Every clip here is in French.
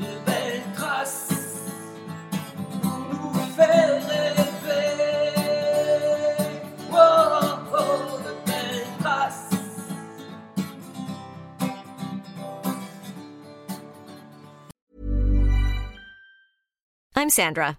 de belles traces pour nous faire rêver. Oh, oh, de belles traces. I'm Sandra,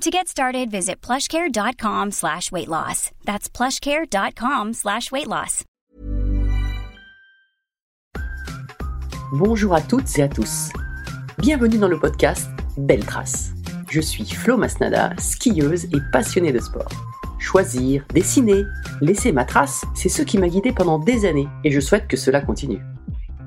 To get started, visit plushcare.com slash weight loss. That's plushcare.com slash weight loss. Bonjour à toutes et à tous. Bienvenue dans le podcast Belle Trace. Je suis Flo Masnada, skieuse et passionnée de sport. Choisir, dessiner, laisser ma trace, c'est ce qui m'a guidée pendant des années et je souhaite que cela continue.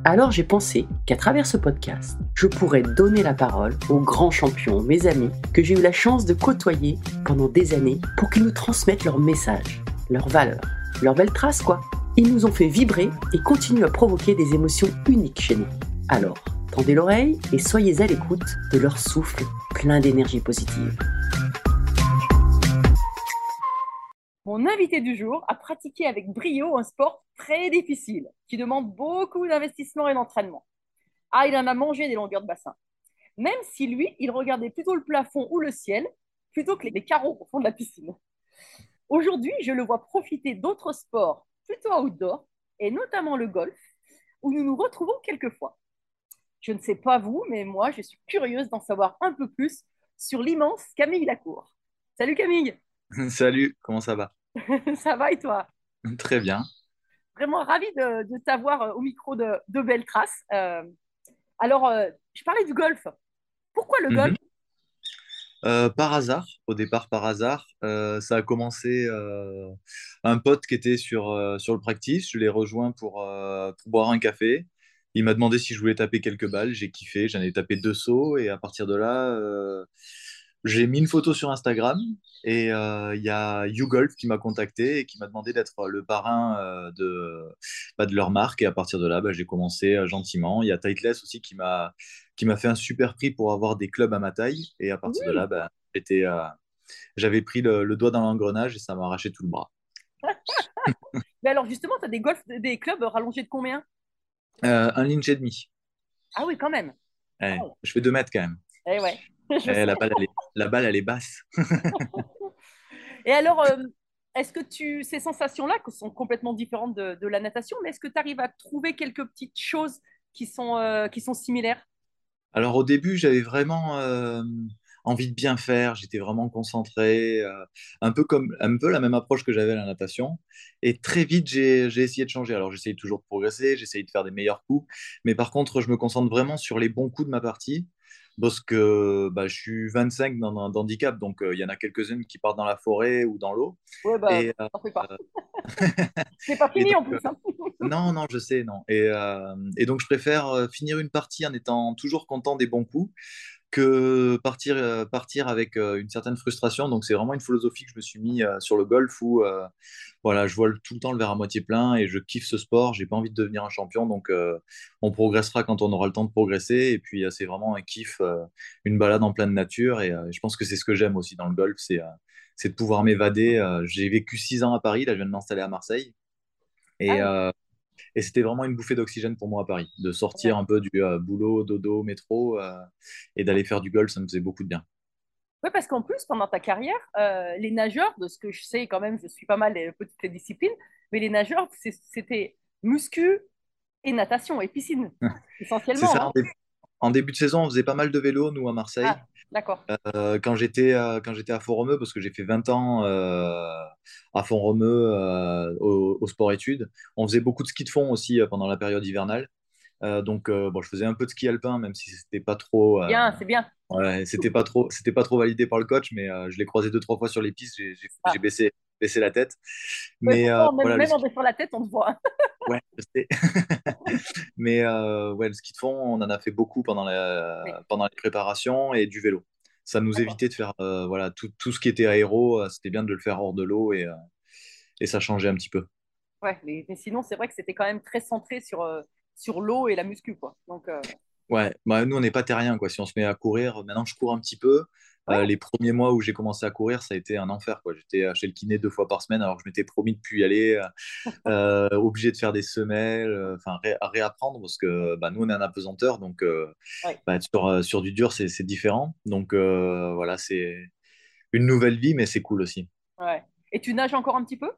Alors j'ai pensé qu'à travers ce podcast, je pourrais donner la parole aux grands champions, mes amis, que j'ai eu la chance de côtoyer pendant des années pour qu'ils nous transmettent leurs messages, leurs valeurs, leurs belles traces quoi. Ils nous ont fait vibrer et continuent à provoquer des émotions uniques chez nous. Alors, tendez l'oreille et soyez à l'écoute de leur souffle plein d'énergie positive. Mon invité du jour a pratiqué avec brio un sport très difficile qui demande beaucoup d'investissement et d'entraînement. Ah, il en a mangé des longueurs de bassin. Même si lui, il regardait plutôt le plafond ou le ciel plutôt que les carreaux au fond de la piscine. Aujourd'hui, je le vois profiter d'autres sports plutôt outdoor et notamment le golf où nous nous retrouvons quelquefois. Je ne sais pas vous, mais moi, je suis curieuse d'en savoir un peu plus sur l'immense Camille Lacour. Salut Camille Salut, comment ça va? Ça va et toi? Très bien. Vraiment ravie de, de t'avoir euh, au micro de, de Traces. Euh, alors, euh, je parlais du golf. Pourquoi le golf? Mhm. Euh, par hasard, au départ par hasard, ça a commencé un pote qui était sur, sur le practice, je l'ai rejoint pour, pour boire un café. Il m'a demandé si je voulais taper quelques balles, j'ai kiffé, j'en ai tapé deux sauts et à partir de là, j'ai mis une photo sur Instagram et euh, il y a YouGolf qui m'a contacté et qui m'a demandé d'être le parrain euh, de, bah, de leur marque et à partir de là, bah, j'ai commencé euh, gentiment. Il y a Titleist aussi qui m'a fait un super prix pour avoir des clubs à ma taille et à partir de là, bah, j'avais pris le, le doigt dans l'engrenage et ça m'a arraché tout le bras. Mais alors, justement, tu as des, golf, des clubs rallongés de combien? Un inch et demi. Ah oui, quand même. Ouais, je fais deux mètres quand même. Eh ouais. Eh, la, balle, elle est, la balle, elle est basse. Et alors, euh, est-ce que tu, ces sensations-là, qui sont complètement différentes de, de la natation, mais est-ce que tu arrives à trouver quelques petites choses qui sont, euh, qui sont similaires? Alors au début, j'avais vraiment euh, envie de bien faire, j'étais vraiment concentré, un peu comme un peu la même approche que j'avais à la natation. Et très vite, j'ai j'ai essayé de changer. Alors j'essaye toujours de progresser, j'essaye de faire des meilleurs coups, mais par contre, je me concentre vraiment sur les bons coups de ma partie. Parce que bah, je suis 25 dans un handicap, donc euh, il y en a quelques-unes qui partent dans la forêt ou dans l'eau. Ouais, bah, Et, euh, pas. C'est pas fini en plus. hein. Non, non, je sais, non. Et, euh, et donc, je préfère euh, finir une partie en étant toujours content des bons coups que partir, euh, partir avec euh, une certaine frustration. Donc, c'est vraiment une philosophie que je me suis mis euh, sur le golf où voilà, je vois tout le temps le verre à moitié plein et je kiffe ce sport. J'ai pas envie de devenir un champion. Donc, on progressera quand on aura le temps de progresser. Et puis, c'est vraiment un kiff, une balade en pleine nature. Et je pense que c'est ce que j'aime aussi dans le golf c'est c'est de pouvoir m'évader. J'ai vécu six ans à Paris. Là, je viens de m'installer à Marseille. Ah Et, euh, et c'était vraiment une bouffée d'oxygène pour moi à Paris, de sortir ouais. un peu du euh, boulot, dodo, métro euh, et d'aller faire du golf, ça me faisait beaucoup de bien. Ouais, parce qu'en plus, pendant ta carrière, euh, les nageurs, de ce que je sais quand même, je suis pas mal les petites disciplines, mais les nageurs, c'était muscu et natation et piscine, C'est essentiellement, ça, en hein. début, en début de saison, on faisait pas mal de vélo, nous, à Marseille. Ah, d'accord. Euh, quand j'étais euh, quand j'étais à Font-Romeu, parce que j'ai fait 20 ans euh, à Font-Romeu euh, au, au sport-études, on faisait beaucoup de ski de fond aussi pendant la période hivernale. Donc, bon, je faisais un peu de ski alpin, même si c'était pas trop, Bien, c'est bien. ouais, c'était pas trop, c'était pas trop validé par le coach, mais je l'ai croisé deux, trois fois sur les pistes, j'ai j'ai- Ah. j'ai baissé, baissé la tête. Mais euh, même, voilà, en baissant la tête, on te voit. ouais, je sais. Mais euh, ouais, le ski de fond, on en a fait beaucoup pendant, la, Oui, pendant les préparations et du vélo. Ça nous évitait de faire euh, voilà, tout, tout ce qui était aéro, euh, c'était bien de le faire hors de l'eau et, et ça changeait un petit peu. Ouais, mais, mais sinon, c'est vrai que c'était quand même très centré sur, sur l'eau et la muscu, quoi. Donc, Ouais, bah, nous, on n'est pas terriens, quoi. Si on se met à courir, maintenant je cours un petit peu. Euh, ouais, les premiers mois où j'ai commencé à courir, ça a été un enfer, quoi. J'étais chez le kiné deux fois par semaine alors que je m'étais promis de plus y aller, euh, obligé de faire des semelles, euh, enfin ré- à réapprendre parce que bah, nous, on est un apesanteur, donc ouais, bah, sur, sur du dur, c'est différent. Donc voilà, c'est une nouvelle vie, mais c'est cool aussi. ouais. Et tu nages encore un petit peu?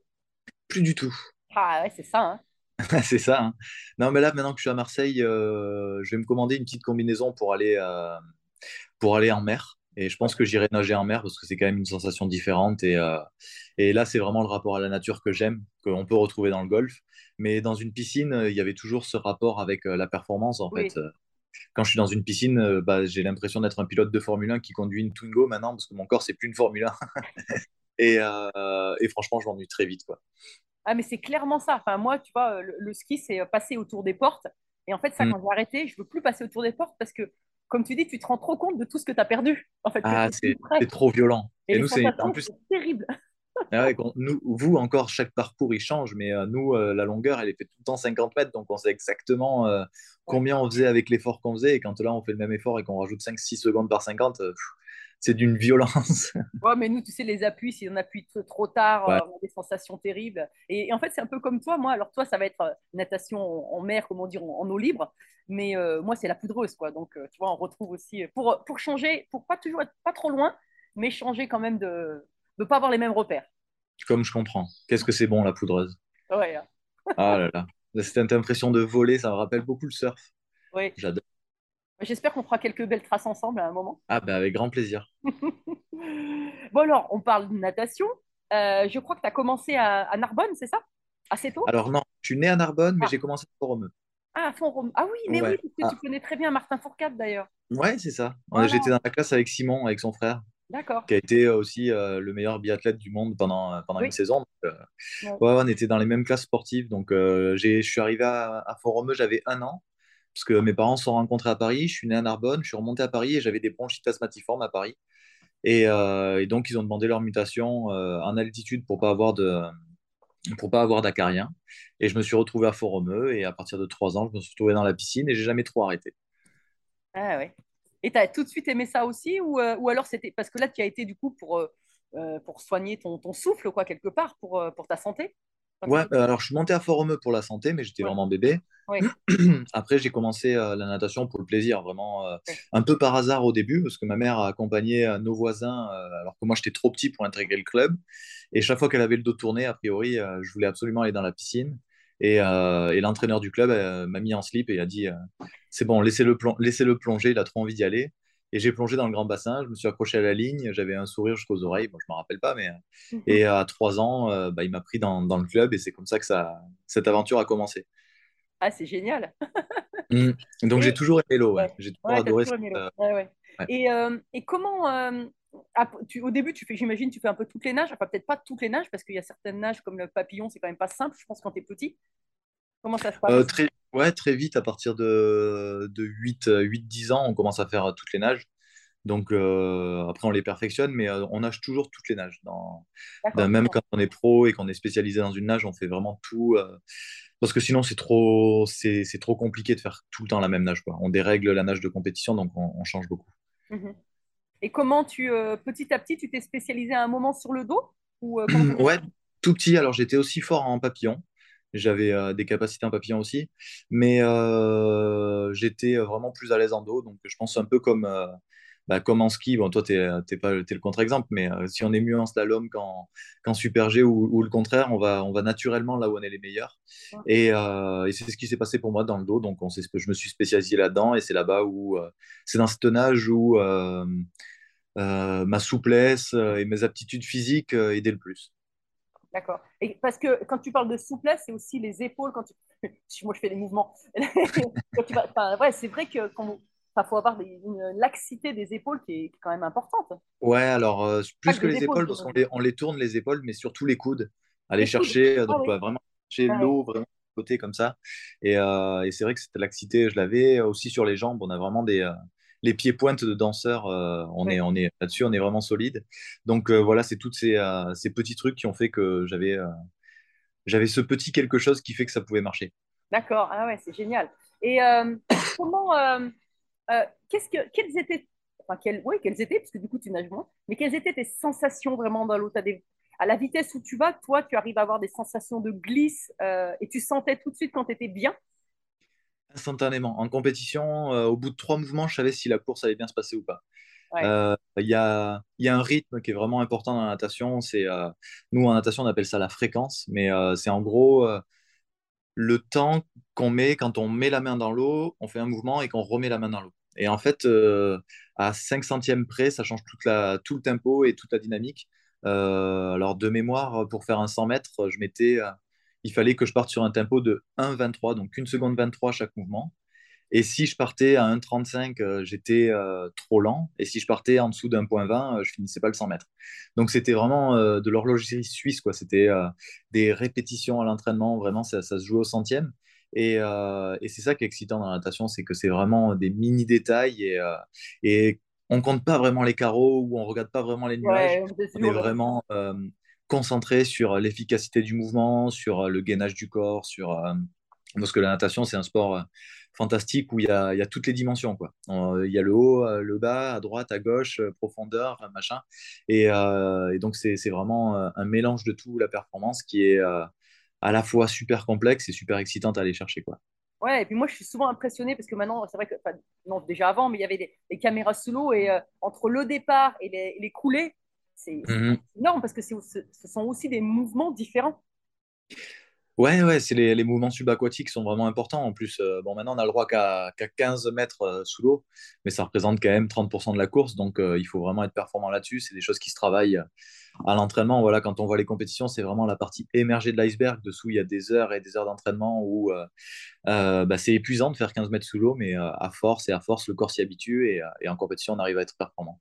Plus du tout. Ah ouais, c'est ça, hein. C'est ça. hein. Non, mais là, maintenant que je suis à Marseille, euh, je vais me commander une petite combinaison pour aller, euh, pour aller en mer. Et je pense que j'irai nager en mer parce que c'est quand même une sensation différente. Et, euh, et là, c'est vraiment le rapport à la nature que j'aime, qu'on peut retrouver dans le golf. Mais dans une piscine, euh, il y avait toujours ce rapport avec euh, la performance, en fait. oui, Quand je suis dans une piscine, bah, j'ai l'impression d'être un pilote de Formule 1 qui conduit une Twingo maintenant parce que mon corps, c'est plus une Formule 1. Et, euh, et franchement, je m'ennuie très vite, quoi. Ah, mais c'est clairement ça. Enfin, moi, tu vois, le, le ski, c'est passer autour des portes. Et en fait, ça, Mm. quand j'ai arrêté, je veux plus passer autour des portes parce que, comme tu dis, tu te rends trop compte de tout ce que tu as perdu. En fait, Ah, c'est trop violent. Et nous, c'est en plus, terrible. Ah ouais, quand- nous, vous, encore, chaque parcours, il change, mais euh, nous, euh, la longueur, elle est fait tout le temps 50 mètres, donc on sait exactement euh, combien on faisait avec l'effort qu'on faisait, et quand là, on fait le même effort et qu'on rajoute 5-6 secondes par 50, euh, pff, c'est d'une violence. Ouais, mais nous, tu sais, les appuis, si on appuie trop, trop tard, Ouais, on a des sensations terribles. Et, et en fait, c'est un peu comme toi. Moi, alors toi, ça va être euh, natation en, mer, comment dire, en, en eau libre. Mais euh, moi, c'est la poudreuse, quoi. Donc, euh, tu vois, on retrouve aussi, pour, pour changer, pour pas toujours être pas trop loin, mais changer quand même de ne pas avoir les mêmes repères. comme je comprends. Qu'est-ce que c'est bon, la poudreuse? Ouais, hein. Ah là là. Cette impression de voler, ça me rappelle beaucoup le surf. ouais. J'adore. J'espère qu'on fera quelques belles traces ensemble à un moment. Ah, ben avec grand plaisir. Bon, alors, on parle de natation. Euh, je crois que tu as commencé à, à Narbonne, c'est ça? Assez tôt? Alors, non, je suis né à Narbonne, mais Ah, j'ai commencé à Font-Romeu. ah, à Font-Romeu. Ah oui, mais oui, parce que tu Ah, connais très bien Martin Fourcade d'ailleurs. ouais, c'est ça. Voilà, J'étais dans la classe avec Simon, avec son frère. d'accord. qui a été euh, aussi euh, le meilleur biathlète du monde pendant, pendant une saison. Donc, euh, ouais. ouais, ouais, on était dans les mêmes classes sportives. Donc, j'ai, je suis arrivé à, à Font-Romeu, j'avais un an, parce que mes parents se sont rencontrés à Paris. Je suis né à Narbonne, je suis remonté à Paris et j'avais des bronchites asthmatiformes à Paris. Et, euh, et donc, ils ont demandé leur mutation euh, en altitude pour pas avoir de, pour pas avoir d'acarien. Et je me suis retrouvé à Font-Romeu. Et à partir de trois ans, je me suis retrouvé dans la piscine et j'ai jamais trop arrêté. Ah ouais. Et tu as tout de suite aimé ça aussi ou, euh, ou alors c'était parce que là tu as été du coup pour, pour soigner ton, ton souffle quoi quelque part pour, pour ta santé? Ouais, euh, petit alors je suis monté à Font-Romeu pour la santé, mais j'étais Ouais, vraiment bébé. ouais, Après, j'ai commencé euh, la natation pour le plaisir, vraiment euh, ouais. un peu par hasard au début, parce que ma mère a accompagné euh, nos voisins, alors que moi j'étais trop petit pour intégrer le club. Et chaque fois qu'elle avait le dos tourné, a priori, je voulais absolument aller dans la piscine. Et, et l'entraîneur du club m'a mis en slip et a dit C'est bon, laissez-le laissez-le plonger, il a trop envie d'y aller. Et j'ai plongé dans le grand bassin, je me suis accroché à la ligne, j'avais un sourire jusqu'aux oreilles, bon, je ne me rappelle pas, mais. euh, Et à trois ans, euh, bah, il m'a pris dans, dans le club et c'est comme ça que ça, cette aventure a commencé. Ah c'est génial. Mm. Donc j'ai toujours aimé l'eau, ouais. ouais, J'ai toujours ouais, adoré toujours cette, aimé l'eau. euh. Et, euh, et comment euh, tu, au début tu fais j'imagine tu fais un peu toutes les nages, enfin peut-être pas toutes les nages parce qu'il y a certaines nages comme le papillon c'est quand même pas simple je pense quand tu es petit. Comment ça se Euh, passe? très, ouais, très vite, à partir de, de 8, euh, 8-10 ans, on commence à faire euh, toutes les nages. Donc euh, après, on les perfectionne, mais euh, on nage toujours toutes les nages. Dans, dans- même quand on est pro et qu'on est spécialisé dans une nage, on fait vraiment tout. euh, parce que sinon, c'est trop, c'est, c'est trop compliqué de faire tout le temps la même nage, quoi. On dérègle la nage de compétition, donc on, on change beaucoup. Mhm. Et comment tu, petit à petit, tu t'es spécialisé à un moment sur le dos? Ou Ouais, tout petit. Alors, j'étais aussi fort en papillon. J'avais euh, des capacités en papillon aussi. Mais euh, j'étais vraiment plus à l'aise en dos. Donc, je pense un peu comme, euh, bah, comme en ski. Bon, toi, tu pas t'es le contre-exemple. Mais euh, si on est mieux en slalom qu'en qu'en super G ou, ou le contraire, on va, on va naturellement là où on est les meilleurs. Et, euh, et c'est ce qui s'est passé pour moi dans le dos. Donc, on je me suis spécialisé là-dedans. Et c'est là-bas où euh, c'est dans ce nage où euh, euh, ma souplesse euh, et mes aptitudes physiques euh, aidaient le plus. D'accord. Et parce que quand tu parles de souplesse, c'est aussi les épaules. Quand tu... Moi, je fais des mouvements. Enfin, ouais, c'est vrai que quand... enfin, faut avoir des- une laxité des épaules qui est quand même importante. Ouais, alors euh, plus que que les épaules, épaules, parce qu'on les, on les tourne les épaules, mais surtout les coudes. Aller Les coudes. chercher, euh, Ah donc oui. ouais, vraiment chercher Ouais. l'eau vraiment de côté comme ça. Et, euh, et c'est vrai que cette laxité, je l'avais aussi sur les jambes. On a vraiment des, euh, les pieds pointes de danseurs. euh, on Ouais. est, on est là-dessus, on est vraiment solide. Donc euh, voilà, c'est tous ces, euh, ces petits trucs qui ont fait que j'avais, j'avais ce petit quelque chose qui fait que ça pouvait marcher. D'accord. Ah ouais, c'est génial. Et comment, qu'est-ce que, quelles étaient, enfin, quelles, oui, quelles étaient, parce que du coup, tu nages moins, mais quelles étaient tes sensations vraiment dans l'eau? Des- À la vitesse où tu vas, toi, tu arrives à avoir des sensations de glisse euh, et tu sentais tout de suite quand tu étais bien? Instantanément. En compétition, euh, au bout de trois mouvements, je savais si la course allait bien se passer ou pas. Ouais. Euh, Il y a, il y a un rythme qui est vraiment important dans la natation. C'est, euh, nous, en natation, on appelle ça la fréquence, mais c'est en gros le temps qu'on met quand on met la main dans l'eau, on fait un mouvement et qu'on remet la main dans l'eau. Et en fait, à 5 centièmes près, ça change toute la, tout le tempo et toute la dynamique. Alors, de mémoire, pour faire un 100 mètres, je mettais, il fallait que je parte sur un tempo de 1,23, donc 1 seconde 23 chaque mouvement. Et si je partais à 1,35, euh, j'étais euh, trop lent. Et si je partais en dessous d'un point 20, euh, je finissais pas le 100 mètres. Donc c'était vraiment euh, de l'horlogerie suisse, quoi. C'était euh, des répétitions à l'entraînement, vraiment, ça, ça se joue au centième. Et, et c'est ça qui est excitant dans la natation, c'est que c'est vraiment des mini détails et, et on compte pas vraiment les carreaux ou on regarde pas vraiment les nuages. Ouais, On est vraiment euh, concentré sur l'efficacité du mouvement, sur le gainage du corps, sur euh, parce que la natation c'est un sport euh, fantastique où il y a, toutes les dimensions quoi. Euh, il y a le haut, euh, le bas, à droite, à gauche, euh, profondeur, euh, machin. Et, euh, et donc c'est vraiment euh, un mélange de tout la performance qui est euh, à la fois super complexe et super excitante à aller chercher quoi. Ouais, et puis moi, je suis souvent impressionnée parce que maintenant, c'est vrai que, non, déjà avant, mais il y avait des, caméras sous l'eau et euh, entre le départ et les coulées, c'est c'est énorme parce que ce sont aussi des mouvements différents. Ouais, ouais, c'est les, les mouvements subaquatiques sont vraiment importants. En plus, euh, bon, maintenant, on a le droit qu'à qu'à 15 mètres euh, sous l'eau, mais ça représente quand même 30% de la course. Donc, euh, il faut vraiment être performant là-dessus. C'est des choses qui se travaillent à l'entraînement. Voilà, quand on voit les compétitions, c'est vraiment la partie émergée de l'iceberg. Dessous, il y a des heures et des heures d'entraînement où bah, c'est épuisant de faire 15 mètres sous l'eau, mais à force et à force, le corps s'y habitue et, et en compétition, on arrive à être performant.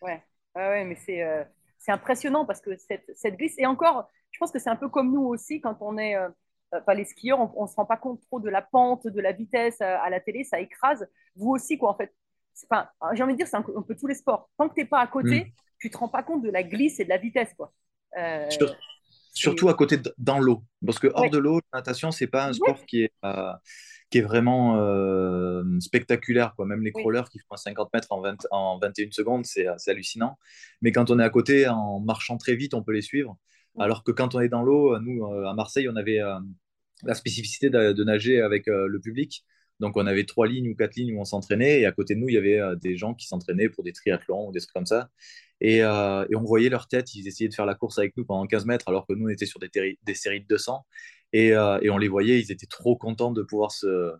Ouais, ouais, ouais, mais c'est euh, impressionnant parce que cette, cette glisse, et encore, je pense que c'est un peu comme nous aussi, quand on est, euh, euh, enfin, les skieurs, on ne se rend pas compte trop de la pente, de la vitesse euh, à la télé, ça écrase. Vous aussi, quoi, en fait. Enfin, j'ai envie de dire, c'est un, peu- un peu tous les sports. Tant que tu n'es pas à côté, Mm. tu te rends pas compte de la glisse et de la vitesse, quoi. Euh, Sur- Surtout à côté de- dans l'eau. Parce que hors Ouais. de l'eau, la natation, c'est pas un Ouais. sport qui est, euh, qui est vraiment euh, spectaculaire. Quoi. Même les Oui. crawlers qui font un 50 mètres en, 20 en 21 secondes, c'est c'est hallucinant. Mais quand on est à côté, en marchant très vite, on peut les suivre. Alors que quand on est dans l'eau, nous, euh, à Marseille, on avait euh, la spécificité de, de nager avec euh, le public. Donc, on avait trois lignes ou quatre lignes où on s'entraînait. Et à côté de nous, il y avait euh, des gens qui s'entraînaient pour des triathlons ou des trucs comme ça. Et, euh, et on voyait leur tête. Ils essayaient de faire la course avec nous pendant 15 mètres, alors que nous, on était sur des, des séries de 200. Et, euh, et on les voyait, ils étaient trop contents de pouvoir se,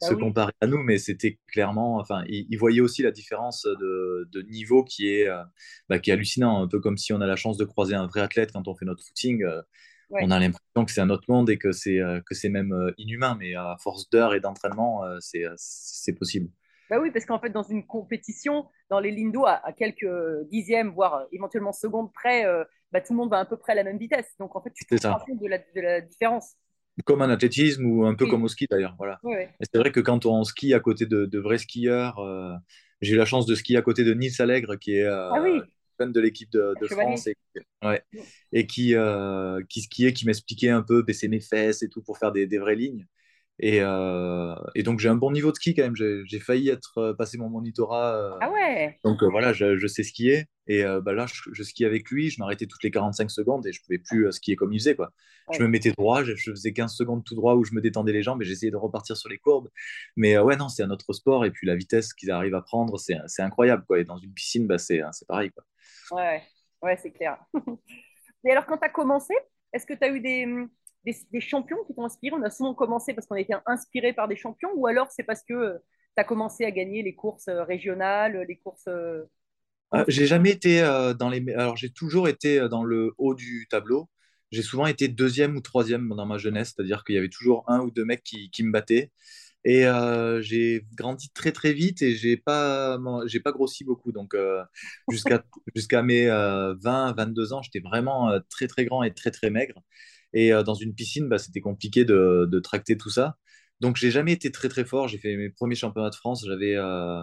se oui. comparer à nous. Mais c'était clairement, enfin, ils, ils voyaient aussi la différence de, de niveau qui est, euh, bah, qui est hallucinant. Un peu comme si on a la chance de croiser un vrai athlète quand on fait notre footing. euh, Ouais. On a l'impression que c'est un autre monde et que c'est que c'est même inhumain. Mais à force d'heures et d'entraînement, c'est c'est possible. Bah oui, parce qu'en fait, dans une compétition, dans les lignes d'eau, à, à quelques dixièmes, voire éventuellement secondes près, euh, bah, tout le monde va à peu près à la même vitesse. Donc, en fait, tu te rends compte de la, de la différence. Comme en athlétisme ou un peu Oui. comme au ski d'ailleurs. Voilà. C'est vrai que quand on skie à côté de, de vrais skieurs, euh, J'ai eu la chance de skier à côté de Nils Allègre, qui est euh, Ah fan de l'équipe de. France et, ouais, et qui, euh, qui skiait, qui m'expliquait un peu baisser mes fesses et tout pour faire des, des vraies lignes. Et, euh, et donc j'ai un bon niveau de ski quand même. J'ai failli être euh, passer mon monitorat. euh, Ah ouais. donc euh, voilà, je, je sais skier. Et bah, là, je, je skie avec lui. Je m'arrêtais toutes les 45 secondes et je pouvais plus skier comme il faisait. Quoi. Je me mettais droit, je, je faisais 15 secondes tout droit où je me détendais les jambes et j'essayais de repartir sur les courbes. Mais ouais, non, c'est un autre sport. Et puis la vitesse qu'ils arrivent à prendre, c'est incroyable. Quoi. Et dans une piscine, bah, c'est c'est pareil. Quoi. Ouais, ouais, c'est clair. Et alors, quand tu as commencé, est-ce que tu as eu des, des, champions qui t'ont inspiré On a souvent commencé parce qu'on était inspiré par des champions, ou alors c'est parce que tu as commencé à gagner les courses euh, régionales, les courses. euh, Euh, j'ai jamais été euh, dans les. Alors, j'ai toujours été euh, dans le haut du tableau. J'ai souvent été deuxième ou troisième dans ma jeunesse, c'est-à-dire qu'il y avait toujours un ou deux mecs qui, me battaient. Et euh, j'ai grandi très très vite et j'ai pas, j'ai pas grossi beaucoup. Donc, euh, jusqu'à jusqu'à mes euh, 20, 22 ans, j'étais vraiment euh, très très grand et très très maigre. Et euh, dans une piscine, bah, c'était compliqué de, tracter tout ça. Donc, j'ai jamais été très très fort. J'ai fait mes premiers championnats de France. J'avais euh,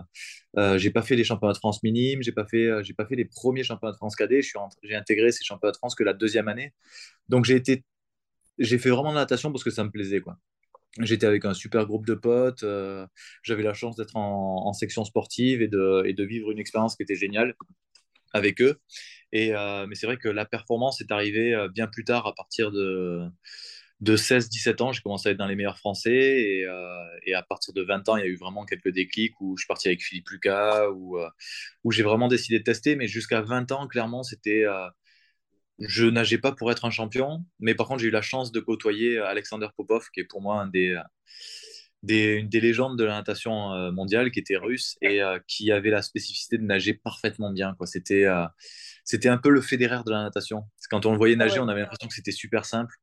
euh, j'ai pas fait les championnats de France minimes, j'ai pas fait, euh, j'ai pas fait les premiers championnats de France cadet. Je suis rentré- j'ai intégré ces championnats de France que la deuxième année. Donc j'ai été, j'ai fait vraiment de la natation parce que ça me plaisait. J'étais avec un super groupe de potes. j'avais la chance d'être en, section sportive et de vivre une expérience qui était géniale avec eux. Euh, mais c'est vrai que la performance est arrivée euh, bien plus tard, à partir de, de 16-17 ans. J'ai commencé à être dans les meilleurs Français. Et, euh, à partir de 20 ans, il y a eu vraiment quelques déclics où je suis parti avec Philippe Lucas, où, où j'ai vraiment décidé de tester. Mais jusqu'à 20 ans, clairement, c'était. je nageais pas pour être un champion, mais par contre, j'ai eu la chance de côtoyer Alexander Popov, qui est pour moi un des, des, une des légendes de la natation euh, mondiale, qui était russe et euh, qui avait la spécificité de nager parfaitement bien. Quoi. C'était, euh, c'était un peu le Federer de la natation. Parce que Quand on le voyait nager, Ah ouais. on avait l'impression que c'était super simple.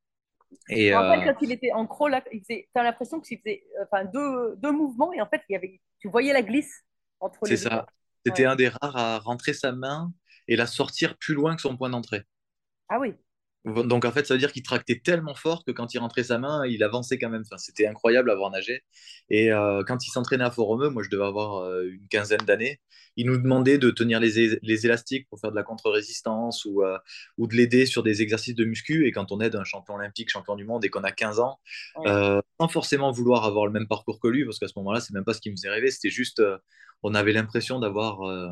Et, euh, quand il était en crawl, là, il faisait- t'as l'impression qu'il faisait enfin, deux, deux mouvements et en fait, il y avait, tu voyais la glisse entre c'est les ça. deux. C'était Ouais. un des rares à rentrer sa main et la sortir plus loin que son point d'entrée. Ah oui, Donc en fait, ça veut dire qu'il tractait tellement fort que quand il rentrait sa main, il avançait quand même. Enfin, c'était incroyable à voir nager. Et euh, quand il s'entraînait à Fort-Romeu, moi je devais avoir euh, une quinzaine d'années, il nous demandait de tenir les, élastiques pour faire de la contre-résistance ou, euh, ou de l'aider sur des exercices de muscu. Et quand on aide un champion olympique, champion du monde et qu'on a 15 ans, Ouais. euh, sans forcément vouloir avoir le même parcours que lui, parce qu'à ce moment-là, c'est même pas ce qui me faisait rêver, c'était juste, euh, on avait l'impression d'avoir euh,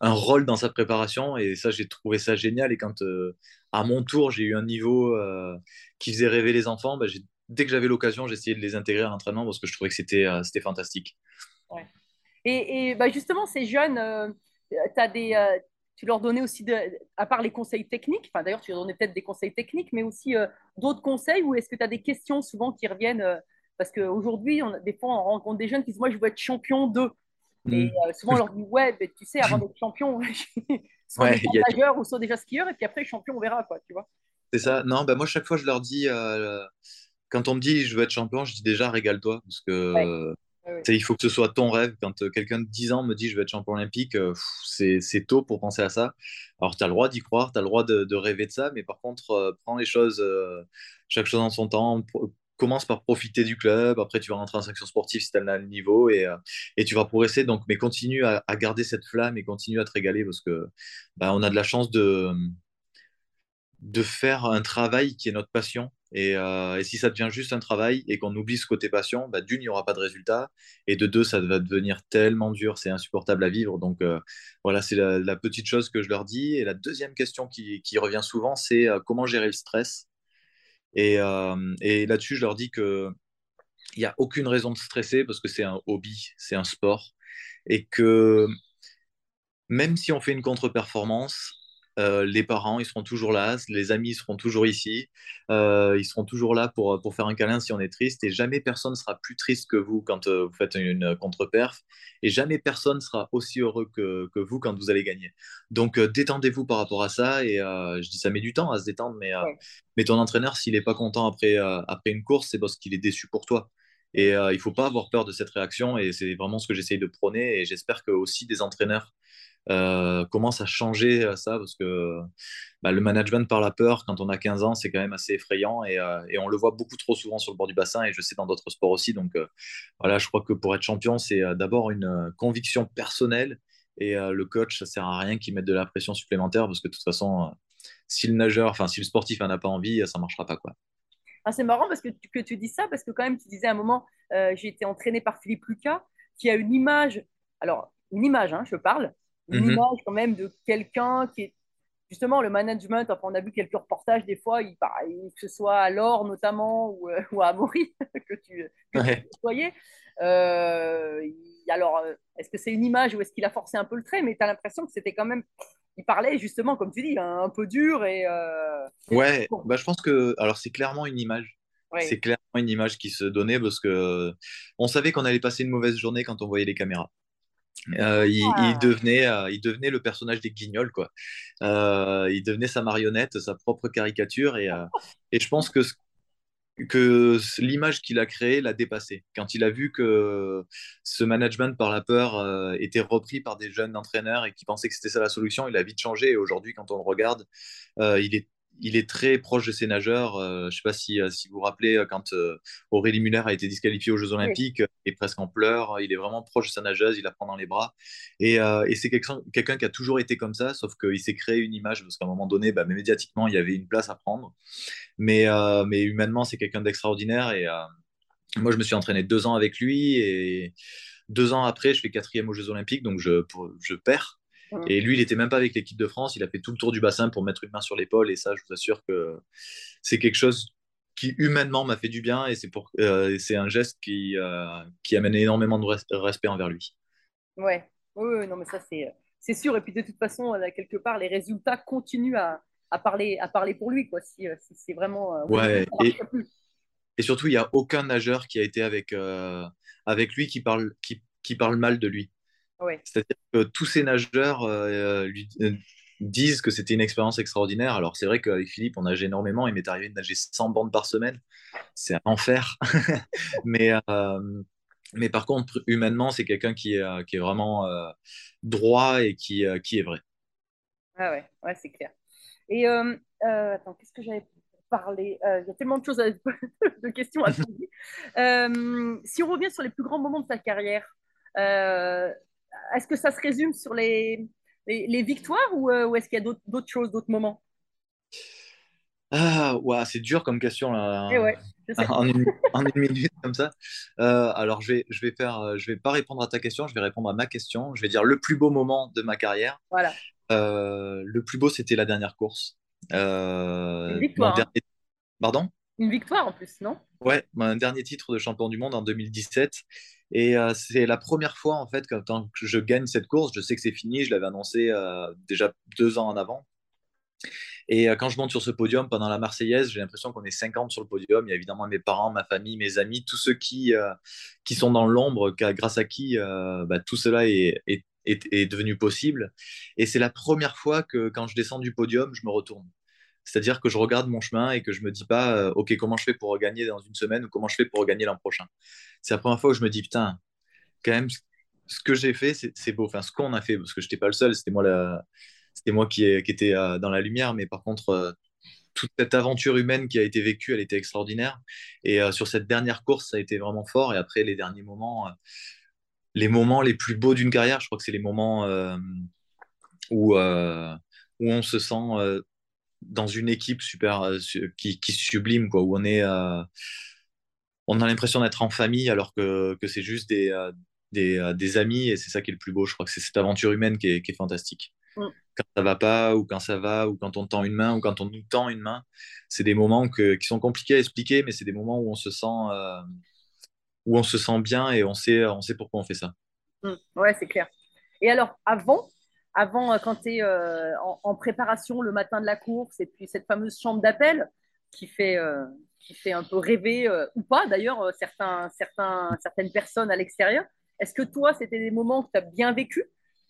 un rôle dans sa préparation. Et ça, j'ai trouvé ça génial. Et quand à mon tour, j'ai eu un niveau qui faisait rêver les enfants. Bah, j'ai- dès que j'avais l'occasion, j'essayais de les intégrer à l'entraînement parce que je trouvais que c'était euh, c'était fantastique. Et, et, bah, justement, ces jeunes, euh, des, euh, tu leur donnais aussi, de, à part les conseils techniques, enfin d'ailleurs, tu leur donnais peut-être des conseils techniques, mais aussi euh, d'autres conseils, ou est-ce que tu as des questions souvent qui reviennent Parce qu'aujourd'hui, des fois, on rencontre des jeunes qui disent Moi, je veux être champion d'eux. Et Mm. euh, souvent, on leur dit Ouais, ben, tu sais, avant d'être champion, soit Ouais, nageur ou soit déjà skieur, et puis après, champion, on verra, quoi, tu vois. C'est ça. Non, bah, moi, chaque fois, je leur dis, euh, quand on me dit je veux être champion, je dis déjà régale-toi parce que Ouais. Sais, il faut que ce soit ton rêve. Quand euh, quelqu'un de 10 ans me dit je veux être champion olympique, euh, c'est tôt pour penser à ça. Alors, tu as le droit d'y croire, tu as le droit de, de rêver de ça, mais par contre, euh, prends les choses, chaque chose en son temps. Commence par profiter du club, après tu vas rentrer en section sportive si tu as le niveau et, et tu vas progresser. Donc, mais continue à, à garder cette flamme et continue à te régaler parce que bah, on a de la chance de, de faire un travail qui est notre passion. Et, euh, et si ça devient juste un travail et qu'on oublie ce côté passion, bah, d'une, il n'y aura pas de résultat. Et de deux, ça va devenir tellement dur, c'est insupportable à vivre. Donc euh, voilà, c'est la, petite chose que je leur dis. Et la deuxième question qui, revient souvent, c'est euh, comment gérer le stress? Et, et là-dessus, je leur dis que il n'y a aucune raison de stresser parce que c'est un hobby, c'est un sport. Et que même si on fait une contre-performance, euh, les parents, ils seront toujours là, les amis seront toujours ici, euh, ils seront toujours là pour, pour faire un câlin si on est triste, et jamais personne sera plus triste que vous quand euh, vous faites une contre-perf, et jamais personne sera aussi heureux que, que vous quand vous allez gagner. Donc détendez-vous par rapport à ça, et je dis ça met du temps à se détendre, mais, Ouais. mais ton entraîneur, s'il n'est pas content après, après une course, c'est parce qu'il est déçu pour toi. Et il faut pas avoir peur de cette réaction, et c'est vraiment ce que j'essaye de prôner, et j'espère que aussi des entraîneurs euh, commence à changer euh, ça parce que bah, le management par la peur, quand on a 15 ans, c'est quand même assez effrayant et, euh, et, on le voit beaucoup trop souvent sur le bord du bassin et je sais dans d'autres sports aussi. Donc euh, voilà, je crois que pour être champion, c'est d'abord une conviction personnelle et le coach, ça sert à rien qu'il mette de la pression supplémentaire parce que de toute façon, si le nageur, enfin si le sportif n'en a pas envie, ça marchera pas quoi. Ah, c'est marrant parce que tu, que tu dis ça parce que quand même tu disais à un moment, j'ai été entraîné par Philippe Lucas qui a une image, alors une image, hein, je parle, une -hmm. image quand même de quelqu'un qui est justement le management. Enfin, on a vu quelques reportages des fois, il, bah, que ce soit à Laure notamment ou, euh, ou à Amaury que tu, que ouais. tu voyais. Euh, alors, est-ce que c'est une image ou est-ce qu'il a forcé un peu le trait Mais tu as l'impression que c'était quand même. Il parlait justement, comme tu dis, un, un peu dur et. Euh... Ouais, bah, je pense que. Alors, c'est clairement une image. Ouais. C'est clairement une image qui se donnait parce que on savait qu'on allait passer une mauvaise journée quand on voyait les caméras. Euh, il, ah. il, devenait, euh, il devenait le personnage des Guignols, quoi. Euh, il devenait sa marionnette, sa propre caricature, et, euh, et je pense que, que l'image qu'il a créée l'a dépassé. Quand il a vu que ce management par la peur euh, était repris par des jeunes entraîneurs et qui pensaient que c'était ça la solution, il a vite changé. Et aujourd'hui, quand on le regarde, il est il est très proche de ses nageurs. Euh, je ne sais pas si, si, vous vous rappelez, euh, quand euh, Aurélie Muller a été disqualifiée aux Jeux Olympiques, oui. et presque en pleurs, il est vraiment proche de sa nageuse, il la prend dans les bras. Et, euh, et c'est quelqu'un quelqu qui a toujours été comme ça, sauf qu'il s'est créé une image, parce qu'à un moment donné, bah, médiatiquement, il y avait une place à prendre. Mais, euh, mais humainement, c'est quelqu'un d'extraordinaire. Et moi, je me suis entraîné deux ans avec lui, et deux ans après, je fais quatrième aux Jeux Olympiques, donc je, pour, je perds. Et lui, il n'était même pas avec l'équipe de France. Il a fait tout le tour du bassin pour mettre une main sur l'épaule. Et ça, je vous assure que c'est quelque chose qui humainement m'a fait du bien. Et c'est pour, euh, c'est un geste qui, euh, qui amène énormément de respect envers lui. Ouais, oui, non, mais ça, c'est, c'est sûr. Et puis, de toute façon, quelque part, les résultats continuent à, à, parler, à parler pour lui. Quoi, si, si c'est vraiment. Euh, ouais. Et, et, surtout, il n'y a aucun nageur qui a été avec, euh, avec lui qui parle, qui, qui parle mal de lui. Ouais. C'est-à-dire que tous ces nageurs euh, lui euh, disent que c'était une expérience extraordinaire. Alors c'est vrai qu'avec Philippe, on nage énormément. Il m'est arrivé de nager 100 bandes par semaine. C'est un enfer. mais, euh, mais par contre, humainement, c'est quelqu'un qui est, qui est vraiment euh, droit et qui, qui est vrai. Ah ouais, ouais c'est clair. Et attends, qu'est-ce que j'avais parlé? Il y a tellement de choses, à... de questions à poser. si on revient sur les plus grands moments de ta carrière, euh, est-ce que ça se résume sur les, les, les victoires ou, euh, ou est-ce qu'il y a d'autres choses, d'autres moments? Ah, c'est dur comme question là. Eh ouais, en, une, en, une, minute comme ça. Euh, alors je vais, je vais faire, je vais pas répondre à ta question, je vais répondre à ma question. Je vais dire le plus beau moment de ma carrière. Voilà. Euh, le plus beau, c'était la dernière course. Euh, une victoire. Dernier... Hein. Pardon? Une victoire en plus, non? Ouais, mon dernier titre de champion du monde en 2017. Et euh, c'est la première fois, en fait, quand, quand, je gagne cette course, je sais que c'est fini, je l'avais annoncé euh, déjà deux ans en avant. Et euh, quand je monte sur ce podium pendant la Marseillaise, j'ai l'impression qu'on est 50 sur le podium. Il y a évidemment mes parents, ma famille, mes amis, tous ceux qui, qui sont dans l'ombre, grâce à qui bah, tout cela est, est, est, est devenu possible. Et c'est la première fois que quand je descends du podium, je me retourne. C'est-à-dire que je regarde mon chemin et que je me dis pas, euh, OK, comment je fais pour regagner dans une semaine ou comment je fais pour regagner l'an prochain? C'est la première fois où je me dis, putain, quand même, ce que j'ai fait, c'est beau. Enfin, ce qu'on a fait, parce que je n'étais pas le seul, c'était moi, la... moi qui, était euh, dans la lumière, mais par contre, euh, toute cette aventure humaine qui a été vécue, elle était extraordinaire. Et sur cette dernière course, ça a été vraiment fort. Et après, les derniers moments, les moments les plus beaux d'une carrière, je crois que c'est les moments où on se sent dans une équipe super qui, qui sublime, quoi, où on est on a l'impression d'être en famille alors que, que c'est juste des, euh, des, euh, des, amis et c'est ça qui est le plus beau. Je crois que c'est cette aventure humaine qui est, qui est fantastique. Mm. Quand ça va pas ou quand ça va ou quand on tend une main ou quand on nous tend une main, c'est des moments que, qui sont compliqués à expliquer, mais c'est des moments où on se sent euh, où on se sent bien et on sait, on sait pourquoi on fait ça. Mm. Ouais, c'est clair. Et alors, avant, avant quand tu es euh, en, préparation le matin de la course et puis cette fameuse chambre d'appel qui fait, euh, qui fait un peu rêver, euh, ou pas d'ailleurs, euh, certains, certains, certaines personnes à l'extérieur. Est-ce que toi, c'était des moments que tu as bien vécu,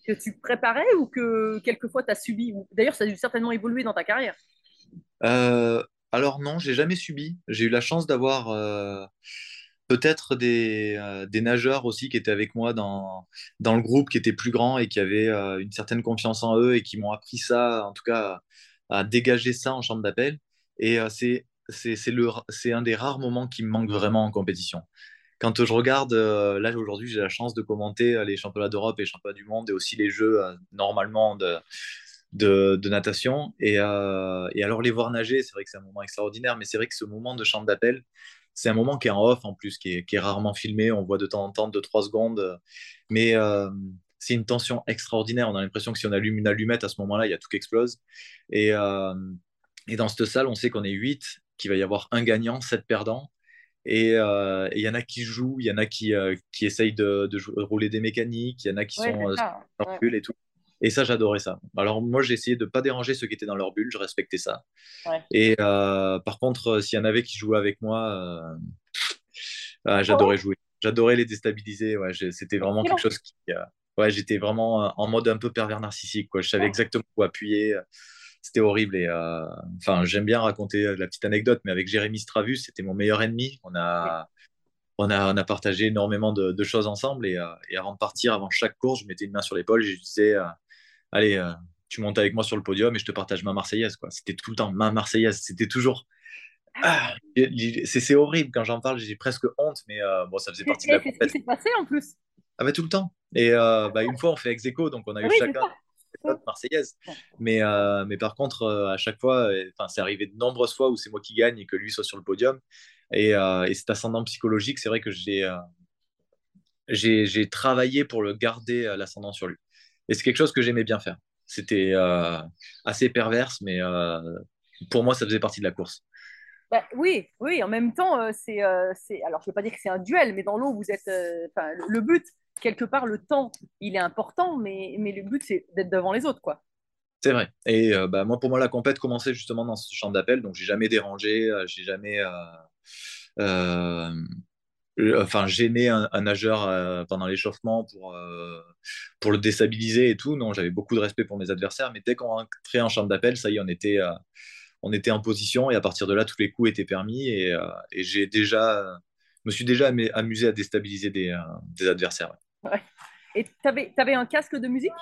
que tu préparais ou que quelquefois tu as subi D'ailleurs, ça a dû certainement évoluer dans ta carrière? Euh, alors non, j'ai jamais subi. J'ai eu la chance d'avoir peut-être des, euh, des nageurs aussi qui étaient avec moi dans, dans le groupe, qui étaient plus grands et qui avaient euh, une certaine confiance en eux et qui m'ont appris ça, en tout cas, à, dégager ça en chambre d'appel. Et euh, c'est un des rares moments qui me manque vraiment en compétition. Quand je regarde, euh, là aujourd'hui, j'ai la chance de commenter les championnats d'Europe et les championnats du monde et aussi les jeux normalement de, de, natation. Et, et alors les voir nager, c'est vrai que c'est un moment extraordinaire, mais c'est vrai que ce moment de chambre d'appel, c'est un moment qui est en off en plus, qui est, qui est rarement filmé. On voit de temps en temps 2-3 secondes, euh, mais euh, c'est une tension extraordinaire. On a l'impression que si on allume une allumette à ce moment-là, il y a tout qui explose. Et, euh, et dans cette salle, on sait qu'on est 8, qu'il va y avoir un gagnant, 7 perdants. Et euh, il y en a qui jouent, il y en a qui, qui essayent de, rouler des mécaniques, il y en a qui Ouais, sont Ouais. et tout. Et ça, j'adorais ça. Alors moi, j'ai essayé de ne pas déranger ceux qui étaient dans leur bulle, je respectais ça. Ouais. Et euh, par contre, euh, s'il y en avait qui jouaient avec moi, euh, ah, j'adorais jouer. J'adorais les déstabiliser. Ouais, c'était vraiment quelque chose qui... ouais, j'étais vraiment en mode un peu pervers narcissique. Quoi. Je savais Ouais. exactement où appuyer. C'était horrible. Et enfin, j'aime bien raconter la petite anecdote, mais avec Jérémy Stravus, c'était mon meilleur ennemi. On a, on a, on a partagé énormément de, de choses ensemble. Et, euh, et avant de partir, avant chaque course, je mettais une main sur l'épaule et je disais, euh, allez, euh, tu montes avec moi sur le podium et je te partage ma Marseillaise. Quoi. C'était tout le temps ma Marseillaise. C'était toujours. Ah, c'est c'est horrible quand j'en parle, j'ai presque honte, mais euh, bon, ça faisait partie de la c'est ce qui compétition. s'est passé en plus. Ah bah, tout le temps. Et euh, bah, une fois, on fait ex aequo, donc on a Ah eu oui, c'est chacun notre Marseillaise. Mais, euh, mais par contre, à chaque fois, c'est arrivé de nombreuses fois où c'est moi qui gagne et que lui soit sur le podium. Et, et cet ascendant psychologique, c'est vrai que j'ai j'ai j'ai travaillé pour le garder l'ascendant sur lui. Et c'est quelque chose que j'aimais bien faire. C'était euh, assez perverse, mais euh, pour moi, ça faisait partie de la course. Bah, oui, oui, en même temps, euh, c'est, euh, alors je ne veux pas dire que c'est un duel, mais dans l'eau, vous êtes, euh, le, but, quelque part, le temps, il est important, mais, mais le but, c'est d'être devant les autres, quoi. C'est vrai. Et bah, moi, pour moi, la compète commençait justement dans ce champ d'appel, donc j'ai jamais dérangé, j'ai jamais enfin gêné un, un nageur euh, pendant l'échauffement pour euh, pour le déstabiliser et tout. Non, j'avais beaucoup de respect pour mes adversaires, mais dès qu'on rentrait en champ d'appel, ça y est, on était euh, on était en position et à partir de là, tous les coups étaient permis et, euh, et j'ai déjà me suis déjà amusé à déstabiliser des, euh, des adversaires. ouais. Ouais. Et tu avais, un casque de musique?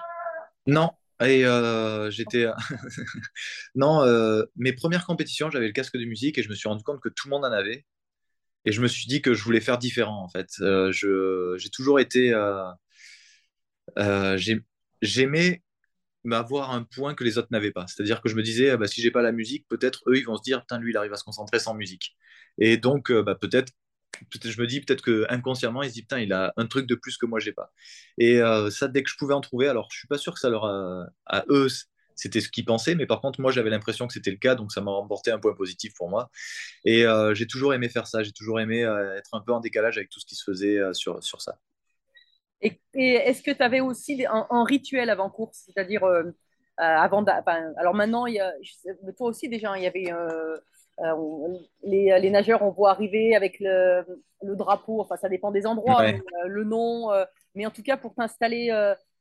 Non. Et euh, j'étais. non, euh, mes premières compétitions, j'avais le casque de musique et je me suis rendu compte que tout le monde en avait. Et je me suis dit que je voulais faire différent, en fait. Euh, j'ai toujours été. euh, euh, j'ai- j'aimais m'avoir un point que les autres n'avaient pas. C'est-à-dire que je me disais, ah bah, si j'ai pas la musique, peut-être eux, ils vont se dire, putain, lui, il arrive à se concentrer sans musique. Et donc, bah, peut-être, je me dis, peut-être que inconsciemment, ils se disent, putain, il a un truc de plus que moi, j'ai pas. Et ça, dès que je pouvais en trouver, alors je suis pas sûr que ça leur a, à eux, c'était ce qu'ils pensaient, mais par contre, moi, j'avais l'impression que c'était le cas, donc ça m'a remporté un point positif pour moi. Et euh, j'ai toujours aimé faire ça, j'ai toujours aimé euh, être un peu en décalage avec tout ce qui se faisait euh, sur, sur ça. Et, et est-ce que tu avais aussi un, un rituel avant course C'est-à-dire, avant. enfin, alors maintenant, il y a, toi aussi, déjà, il y avait. euh, les, les nageurs, on voit arriver avec le, le drapeau, enfin, ça dépend des endroits, Ouais. mais, euh, le nom. euh, mais en tout cas, pour t'installer,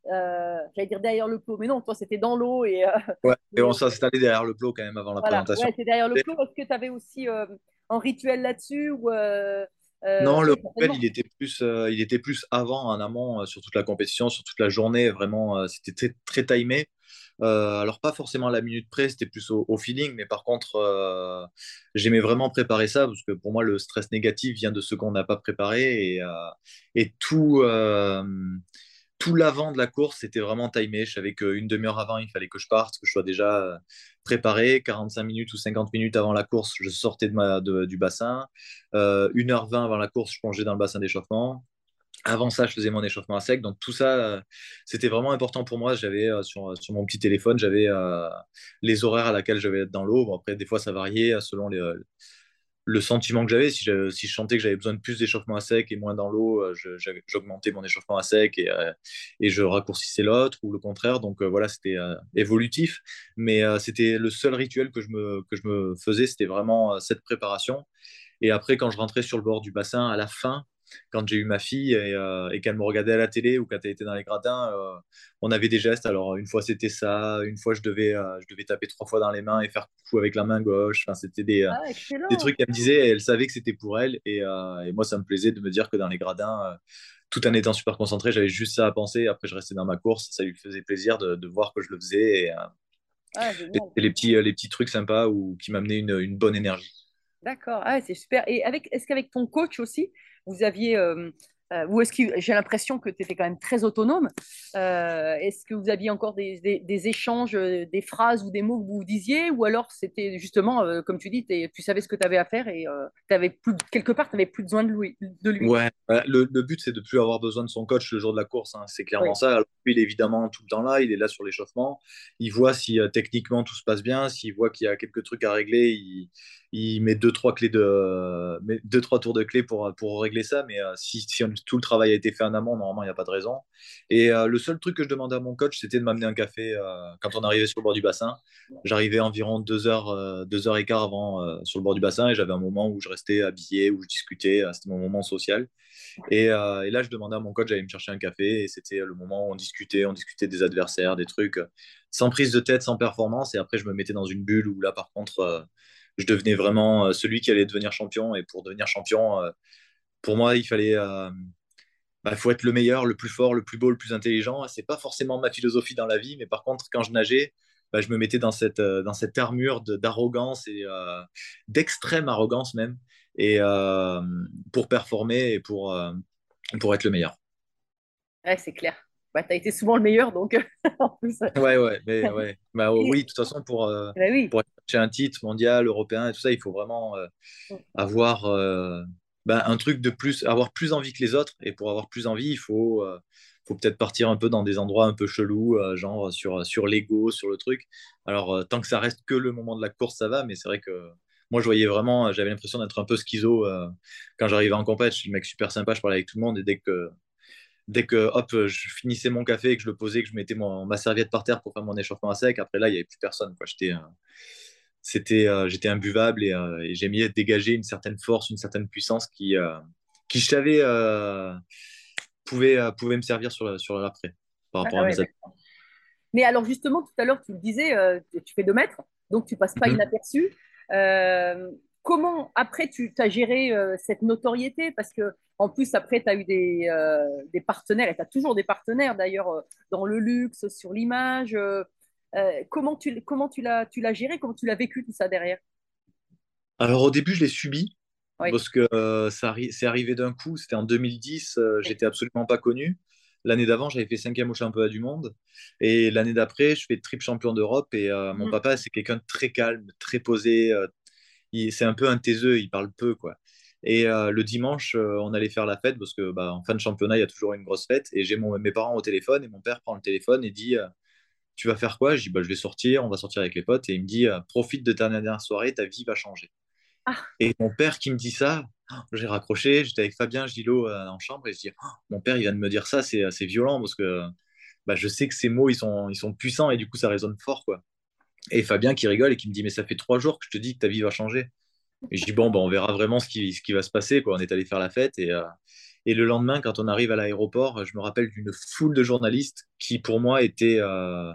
j'allais dire derrière le plot, mais non, toi, c'était dans l'eau et. euh, Ouais, et on s'est installé derrière le plot quand même avant la voilà, présentation. ouais, c'est derrière le plot. Est-ce que tu avais aussi euh, un rituel là-dessus ou, euh, euh, Non, le rituel, il était plus, euh, il était plus avant, en amont, euh, sur toute la compétition, sur toute la journée. Vraiment, euh, c'était très, très timé. Euh, alors, pas forcément à la minute près, c'était plus au, au feeling. Mais par contre, euh, j'aimais vraiment préparer ça parce que pour moi, le stress négatif vient de ce qu'on n'a pas préparé. Et, euh, et tout, euh, tout l'avant de la course, c'était vraiment timé. Je savais qu'une demi-heure avant, il fallait que je parte, que je sois déjà euh, préparé. 45 minutes ou 50 minutes avant la course, je sortais du bassin. Euh, 1h20 avant la course, je plongeais dans le bassin d'échauffement. Avant ça, je faisais mon échauffement à sec. Donc tout ça, euh, c'était vraiment important pour moi. J'avais euh, sur, mon petit téléphone, j'avais euh, les horaires à laquelle je devais être dans l'eau. Après, des fois, ça variait euh, selon les, le sentiment que j'avais. Si je, si je sentais que j'avais besoin de plus d'échauffement à sec et moins dans l'eau, euh, j'augmentais mon échauffement à sec et, euh, et je raccourcissais l'autre ou le contraire. Donc euh, voilà, c'était évolutif. Mais c'était le seul rituel que je me, que je me faisais, c'était vraiment cette préparation. Et après, quand je rentrais sur le bord du bassin, à la fin, quand j'ai eu ma fille et, euh, et qu'elle me regardait à la télé ou quand elle était dans les gradins, euh, on avait des gestes. Alors, une fois, c'était ça. Une fois, je devais, euh, je devais taper trois fois dans les mains et faire coucou avec la main gauche. Enfin, c'était des, Ah, des trucs qu'elle me disait et elle savait que c'était pour elle. Et, et moi, ça me plaisait de me dire que dans les gradins, tout en étant super concentré, j'avais juste ça à penser. Après, je restais dans ma course. Ça lui faisait plaisir de, de voir que je le faisais. Et, Ah, les petits, les petits trucs sympas ou, qui m'amenaient une, une bonne énergie. D'accord, ah, c'est super. Et avec, est-ce qu'avec ton coach aussi, vous aviez, euh, euh, ou est-ce que j'ai l'impression que tu étais quand même très autonome, euh, est-ce que vous aviez encore des, des- des échanges, euh, des phrases ou des mots que vous disiez, ou alors c'était justement, euh, comme tu dis, tu savais ce que tu avais à faire et t'avais plus, quelque part, tu n'avais plus besoin de lui. De lui? Ouais, euh, le, le but, c'est de plus avoir besoin de son coach le jour de la course. hein. C'est clairement ça. Alors, lui, il est évidemment tout le temps là. Il est là sur l'échauffement. Il voit si techniquement tout se passe bien. S'il voit qu'il y a quelques trucs à régler, il, il met deux, trois clés de, euh, deux, trois tours de clés pour, pour régler ça. Mais euh, si, tout le travail a été fait en amont, normalement, il n'y a pas de raison. Et euh, le seul truc que je demandais à mon coach, c'était de m'amener un café euh, quand on arrivait sur le bord du bassin. J'arrivais environ deux heures, euh, deux heures et quart avant euh, sur le bord du bassin et j'avais un moment où je restais habillé, où je discutais. Euh, C'était mon moment social. Et, euh, et là, je demandais à mon coach d'aller me chercher un café et c'était le moment où on discutait, on discutait des adversaires, des trucs, euh, sans prise de tête, sans performance. Et après, je me mettais dans une bulle où là, par contre, euh, je devenais vraiment euh, celui qui allait devenir champion. Et pour devenir champion, euh, pour moi, il fallait, euh, bah, faut être le meilleur, le plus fort, le plus beau, le plus intelligent. C'est pas forcément ma philosophie dans la vie, mais par contre, quand je nageais, bah, je me mettais dans cette, armure d'arrogance et d'extrême arrogance même, et pour performer et pour, pour être le meilleur. Ouais, c'est clair. Bah, tu as été souvent le meilleur, donc en plus. Ouais, ouais, mais ouais. Bah, oui, de toute façon, pour, euh, Bah oui. pour chercher un titre mondial, européen et tout ça, il faut vraiment euh, avoir euh, bah, un truc de plus, avoir plus envie que les autres. Et pour avoir plus envie, il faut, euh, faut peut-être partir un peu dans des endroits un peu chelous, euh, genre sur, sur l'ego, sur le truc. Alors, euh, tant que ça reste que le moment de la course, ça va, mais c'est vrai que moi, je voyais vraiment, j'avais l'impression d'être un peu schizo euh, quand j'arrivais en compète. Je suis le mec super sympa, je parlais avec tout le monde et dès que. Dès que hop, je finissais mon café et que je le posais, que je mettais mon- ma serviette par terre pour faire mon échauffement à sec, après là, il n'y avait plus personne. Quoi. J'étais, euh, c'était, euh, j'étais imbuvable et, euh, et j'ai mis à dégager une certaine force, une certaine puissance qui, euh, qui je savais, euh, pouvait, euh, pouvait me servir sur, la- sur l'après par rapport Ah à ouais, mes d'accord. Mais alors justement, tout à l'heure, tu le disais, euh, tu fais 2 mètres, donc tu passes pas Mhm. inaperçu. Comment, après, tu as géré euh, cette notoriété? Parce que en plus, après, tu as eu des, euh, des partenaires, et tu as toujours des partenaires d'ailleurs euh, dans le luxe, sur l'image. comment tu, comment tu l'as, tu l'as géré? Comment tu l'as vécu tout ça derrière? Alors au début, je l'ai subi Oui. parce que ça arri- c'est arrivé d'un coup. C'était en 2010, euh, j'étais absolument pas connu. L'année d'avant, j'avais fait cinquième au championnat du monde. Et l'année d'après, je fais triple champion d'Europe. Et euh, mon Mhm. papa, c'est quelqu'un de très calme, très posé. euh, c'est un peu un taiseux, il parle peu, quoi. Et euh, le dimanche, euh, on allait faire la fête parce que bah, en fin de championnat, il y a toujours une grosse fête. Et j'ai mes parents au téléphone et mon père prend le téléphone et dit euh, Tu vas faire quoi? Je dis bah, Je vais sortir, on va sortir avec les potes. Et il me dit Profite de ta dernière soirée, ta vie va changer. Ah. Et mon père qui me dit ça, j'ai raccroché. J'étais avec Fabien Gillot en chambre et je dis Oh, Mon père, il vient de me dire ça, c'est c'est violent parce que bah, je sais que ces mots, ils sont, ils sont puissants et du coup, ça résonne fort. quoi. Et Fabien qui rigole et qui me dit Mais ça fait trois jours que je te dis que ta vie va changer. Et je dis bon, bah, on verra vraiment ce qui, ce qui va se passer. Quoi. On est allé faire la fête et, euh, et le lendemain, quand on arrive à l'aéroport, je me rappelle d'une foule de journalistes qui, pour moi, étaient euh,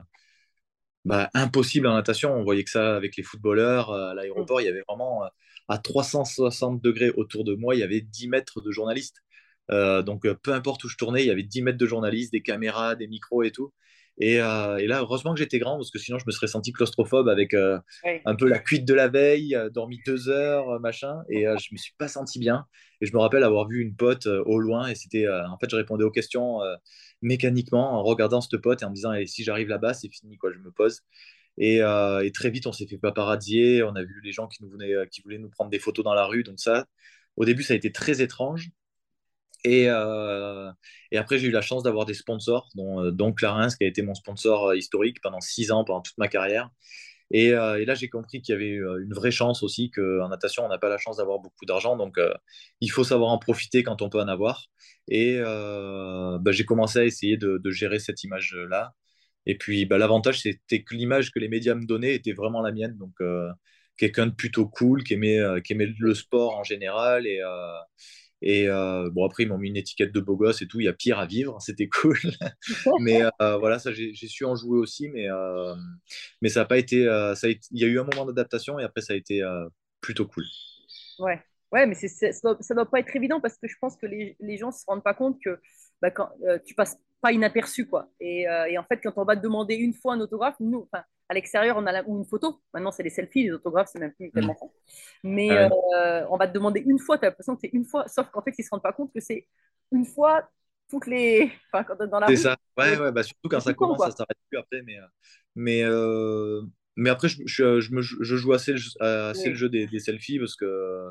bah, impossibles en natation. On voyait que ça avec les footballeurs. euh, à l'aéroport, il y avait vraiment euh, à 360 degrés autour de moi, il y avait 10 mètres de journalistes. Donc, peu importe où je tournais, il y avait 10 mètres de journalistes, des caméras, des micros et tout. Et, euh, et là, heureusement que j'étais grand parce que sinon, je me serais senti claustrophobe avec euh, Oui. un peu la cuite de la veille, euh, dormi deux heures, machin, et je me suis pas senti bien. Et je me rappelle avoir vu une pote au loin, et c'était, en fait, je répondais aux questions mécaniquement en regardant cette pote et en me disant, Eh, si j'arrive là-bas, c'est fini, quoi, je me pose. Et, et très vite, on s'est fait paparazzier, on a vu les gens qui, nous venaient, qui voulaient nous prendre des photos dans la rue, donc ça, au début, ça a été très étrange. Et, euh, et après, j'ai eu la chance d'avoir des sponsors, dont, euh, dont Clarins, qui a été mon sponsor euh, historique pendant six ans, pendant toute ma carrière. Et, là, j'ai compris qu'il y avait une vraie chance aussi, qu'en natation, on n'a pas la chance d'avoir beaucoup d'argent. Donc, il faut savoir en profiter quand on peut en avoir. Et bah, j'ai commencé à essayer de, gérer cette image-là. Et puis, bah, l'avantage, c'était que l'image que les médias me donnaient était vraiment la mienne. Donc, quelqu'un de plutôt cool, qui aimait, qui aimait le sport en général et, Et euh, bon, après, ils m'ont mis une étiquette de beau gosse et tout. Il y a pire à vivre, c'était cool. mais euh, voilà, ça, j'ai su en jouer aussi, mais, euh, mais ça n'a pas été, ça a été, Il y a eu un moment d'adaptation et après, ça a été plutôt cool. Ouais. Ouais, mais ça ne doit, pas être évident parce que je pense que les, les gens ne se rendent pas compte que bah, quand, tu passes pas inaperçu. Quoi. Et, et, en fait, quand on va te demander une fois un autographe, nous, à l'extérieur, on a la, ou une photo. Maintenant, c'est les selfies, les autographes, c'est même plus tellement ça. Mais euh, on va te demander une fois, tu as l'impression que c'est une fois, sauf qu'en fait, ils ne se rendent pas compte que c'est une fois toutes les. Enfin, quand dans la C'est ça, ouais, ouais, bah, surtout quand ça commence, ça s'arrête plus après. Mais, euh, mais, euh, mais après, je, je, je, je, joue assez, assez le jeu des, des, selfies parce que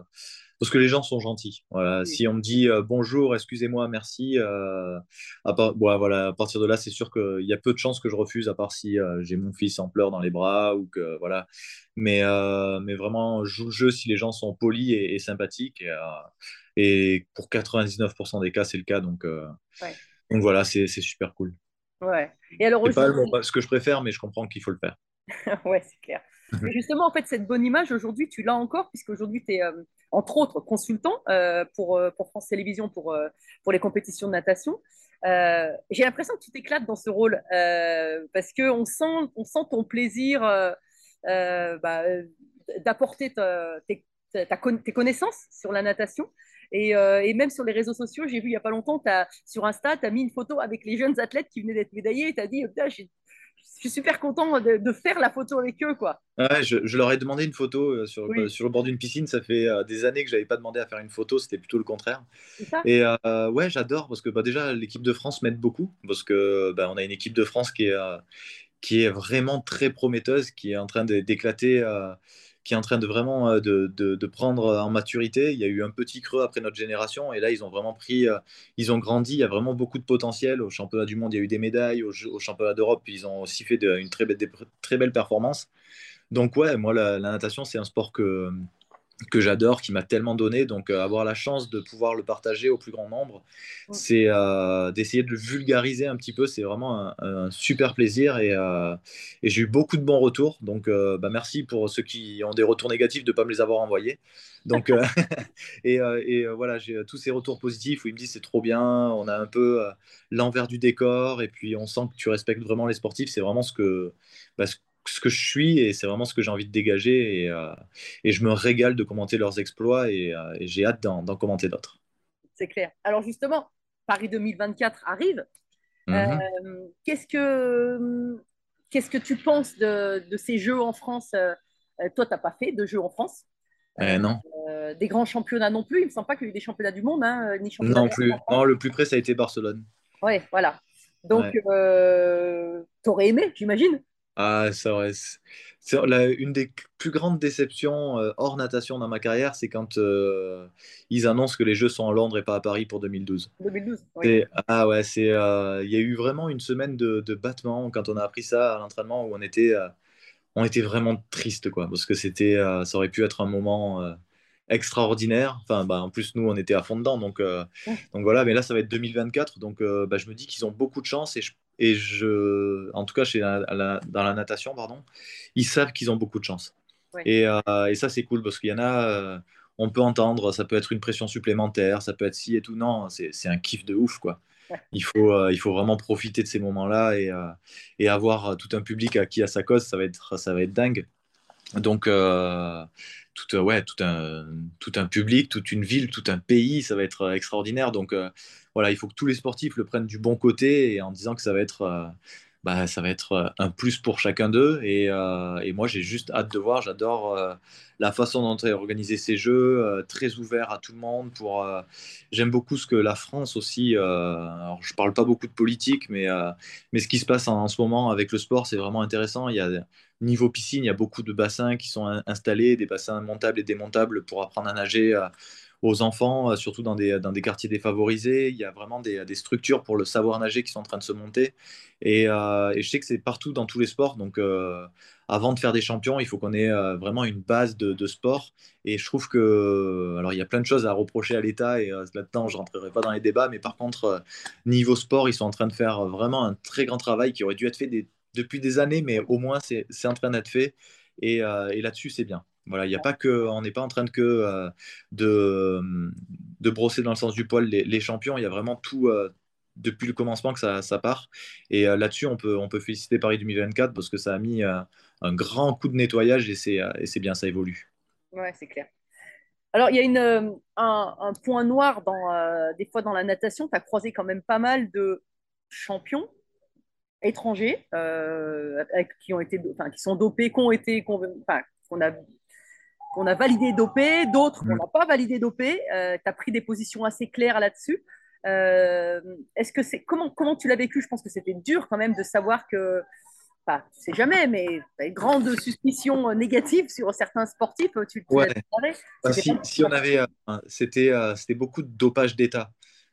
parce que les gens sont gentils. Voilà. Si on me dit euh, bonjour, excusez-moi, merci, euh, à, part, bon, voilà, à partir de là, c'est sûr qu'il y a peu de chances que je refuse, à part si euh, j'ai mon fils en pleurs dans les bras ou que voilà. Mais, mais vraiment, joue le jeu si les gens sont polis et, sympathiques. Et, et, pour 99% des cas, c'est le cas. Donc, donc voilà, c'est super cool. Ouais. Et alors, pas ce que je préfère, mais je comprends qu'il faut le faire. ouais, c'est clair. justement, en fait, cette bonne image, aujourd'hui, tu l'as encore, puisque aujourd'hui, tu es, euh, entre autres, consultant euh, pour, euh, pour, France Télévisions pour, pour les compétitions de natation. J'ai l'impression que tu t'éclates dans ce rôle, parce qu'on sent, on sent ton plaisir bah, d'apporter tes, tes, connaissances sur la natation. Et, et, même sur les réseaux sociaux, j'ai vu il n'y a pas longtemps, as, sur Insta, tu as mis une photo avec les jeunes athlètes qui venaient d'être médaillés et tu as dit, j'ai je suis super content de, faire la photo avec eux. Quoi. Ouais, je, leur ai demandé une photo euh, sur, sur le bord d'une piscine. Ça fait euh, des années que je n'avais pas demandé à faire une photo, c'était plutôt le contraire. Et euh, ouais, j'adore parce que bah, déjà, l'équipe de France m'aide beaucoup parce que bah, on a une équipe de France qui est, qui est vraiment très prometteuse, qui est en train d'éclater qui est en train de vraiment euh, de, de, prendre en maturité. Il y a eu un petit creux après notre génération et là, ils ont vraiment pris, euh, ils ont grandi. Il y a vraiment beaucoup de potentiel. Au championnat du monde, il y a eu des médailles. Au, championnat d'Europe, ils ont aussi fait une très belle, très belle performance. Donc, ouais, moi, la natation, c'est un sport que, que j'adore, qui m'a tellement donné. Donc, euh, avoir la chance de pouvoir le partager au plus grand nombre, c'est euh, d'essayer de le vulgariser un petit peu. C'est vraiment un, super plaisir euh, et, j'ai eu beaucoup de bons retours. Donc, bah, merci pour ceux qui ont des retours négatifs de ne pas me les avoir envoyés. Donc, et, et voilà, j'ai tous ces retours positifs où ils me disent c'est trop bien, on a un peu l'envers du décor et puis on sent que tu respectes vraiment les sportifs. C'est vraiment ce que, bah, ce que je suis et c'est vraiment ce que j'ai envie de dégager et, euh, et, je me régale de commenter leurs exploits et, euh, j'ai hâte d'en commenter d'autres. C'est clair. Alors justement, Paris 2024 arrive. Mhm. Euh, qu'est-ce que qu'est-ce que tu penses de, de, ces jeux en France? Toi, tu n'as pas fait de jeux en France eh non. des grands championnats non plus. Il ne me semble pas qu'il y ait eu des championnats du monde, hein, ni championnats Non plus. Non, le plus près, ça a été Barcelone. Oui, voilà. Donc, tu aurais aimé, j'imagine ah, c'est vrai. C'est une des plus grandes déceptions euh, hors natation dans ma carrière, c'est quand euh, ils annoncent que les Jeux sont à Londres et pas à Paris pour 2012. 2012, oui. Ah ouais, c'est, euh, il y a eu vraiment une semaine de, de, battement quand on a appris ça à l'entraînement où on était, on était vraiment triste, quoi, parce que c'était, ça aurait pu être un moment extraordinaire. Enfin, bah, en plus, nous, on était à fond dedans. Donc, donc voilà, mais là, ça va être 2024. Donc, bah, je me dis qu'ils ont beaucoup de chance et je et je, en tout cas, chez dans la natation, pardon, ils savent qu'ils ont beaucoup de chance. Et, euh, et, ça, c'est cool parce qu'il y en a, euh, on peut entendre, ça peut être une pression supplémentaire, ça peut être ci et tout. Non, c'est un kiff de ouf, quoi. Il, faut, euh, il faut vraiment profiter de ces moments-là et, et, avoir tout un public à qui à sa cause, ça va être, ça va être dingue. Donc, tout, ouais, tout, un, tout un public, toute une ville, tout un pays, ça va être extraordinaire. Donc, voilà, il faut que tous les sportifs le prennent du bon côté et en disant que ça va être, euh, bah, ça va être euh, un plus pour chacun d'eux. Et, euh, et, moi, j'ai juste hâte de voir. J'adore la façon dont est organisé ces jeux, très ouvert à tout le monde. Pour, j'aime beaucoup ce que la France aussi. alors, je parle pas beaucoup de politique, mais mais ce qui se passe en, ce moment avec le sport, c'est vraiment intéressant. Il y a niveau piscine, il y a beaucoup de bassins qui sont installés, des bassins montables et démontables pour apprendre à nager aux enfants, euh, surtout dans des, dans des quartiers défavorisés. Il y a vraiment des, des, structures pour le savoir nager qui sont en train de se monter. Et, euh, je sais que c'est partout dans tous les sports. Donc, euh, avant de faire des champions, il faut qu'on ait vraiment une base de, sport. Et je trouve que, alors il y a plein de choses à reprocher à l'État et là-dedans, je ne rentrerai pas dans les débats. Mais par contre, niveau sport, ils sont en train de faire vraiment un très grand travail qui aurait dû être fait depuis des années, mais au moins c'est en train d'être fait. Et là-dessus, c'est bien. Voilà, il n'y a pas que, on n'est pas en train de que euh, de, de brosser dans le sens du poil les, les champions. Il y a vraiment tout euh, depuis le commencement que ça, ça part. Et euh, là-dessus, on peut, on peut féliciter Paris 2024 parce que ça a mis un grand coup de nettoyage et c'est, et c'est bien, ça évolue. Ouais, c'est clair. Alors, il y a une, un, un point noir dans, des fois dans la natation. Tu as croisé quand même pas mal de champions étrangers qui, ont été, qui sont dopés, qui ont été, qu'on qu'on a, qu'on a validé dopés, d'autres qu'on Mm. n'a pas validé dopés. tu as pris des positions assez claires là-dessus. Euh, est-ce que c'est comment, comment tu l'as vécu? Je pense que c'était dur quand même de savoir que enfin, tu sais jamais, mais une grande suspicion euh, négative sur certains sportifs, tu, tu Ouais. l'as. Euh, C'était si, on avait, euh, c'était, euh, c'était beaucoup de dopage d'État.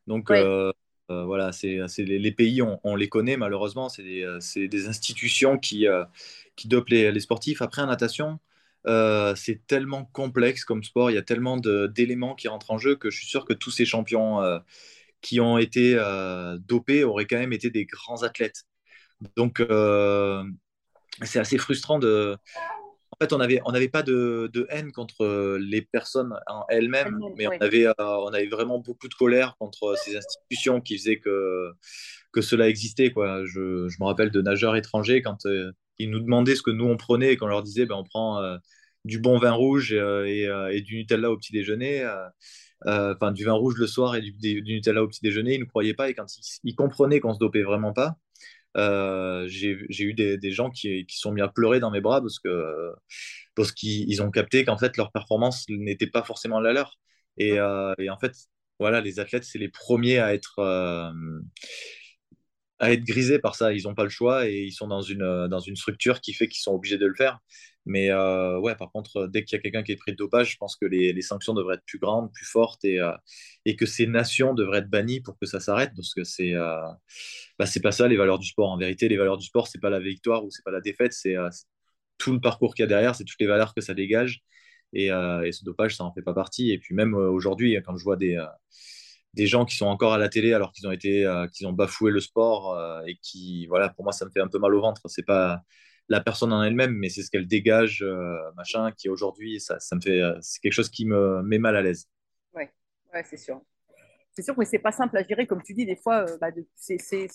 Donc Ouais. euh, euh, voilà, c'est, les, les pays, on, on les connaît malheureusement, c'est des, euh, des institutions qui, euh, qui dopent les, les sportifs. Après, en natation, euh, c'est tellement complexe comme sport, il y a tellement d'éléments qui rentrent en jeu que je suis sûr que tous ces champions euh, qui ont été euh, dopés auraient quand même été des grands athlètes. Donc c'est assez frustrant de, en fait, on avait, on n'avait pas de, de haine contre les personnes en elles-mêmes, mais on avait, on avait vraiment beaucoup de colère contre ces institutions qui faisaient que, que cela existait, quoi. Je, je me rappelle de nageurs étrangers quand ils nous demandaient ce que nous on prenait et qu'on leur disait ben, on prend euh, du bon vin rouge euh, et, euh, et du Nutella au petit déjeuner, enfin du vin rouge le soir et du, du Nutella au petit déjeuner, ils ne croyaient pas et quand ils, ils comprenaient qu'on se dopait vraiment pas, euh, j'ai eu des, des gens qui, qui sont mis à pleurer dans mes bras parce que parce qu'ils ils ont capté qu'en fait leur performance n'était pas forcément la leur. Et, euh, et en fait, voilà, les athlètes, c'est les premiers à être euh, à être grisés par ça. Ils n'ont pas le choix et ils sont dans une euh, dans une structure qui fait qu'ils sont obligés de le faire. Mais euh, ouais, par contre, dès qu'il y a quelqu'un qui est pris de dopage, je pense que les, les sanctions devraient être plus grandes, plus fortes et, euh, et que ces nations devraient être bannies pour que ça s'arrête parce que c'est euh, bah, pas ça les valeurs du sport. En vérité, les valeurs du sport, c'est pas la victoire ou c'est pas la défaite, c'est euh, tout le parcours qu'il y a derrière, c'est toutes les valeurs que ça dégage. Et, euh, et ce dopage, ça en fait pas partie. Et puis même euh, aujourd'hui, quand je vois des, euh, des gens qui sont encore à la télé alors qu'ils ont été, euh, qu'ils ont bafoué le sport euh, et qui, voilà, pour moi, ça me fait un peu mal au ventre. C'est pas la personne en elle-même, mais c'est ce qu'elle dégage, euh, machin, qui aujourd'hui, ça, ça me fait, c'est quelque chose qui me met mal à l'aise. Ouais, c'est sûr. C'est sûr que c'est pas simple à gérer, comme tu dis, des fois, bah, c'est, c'est,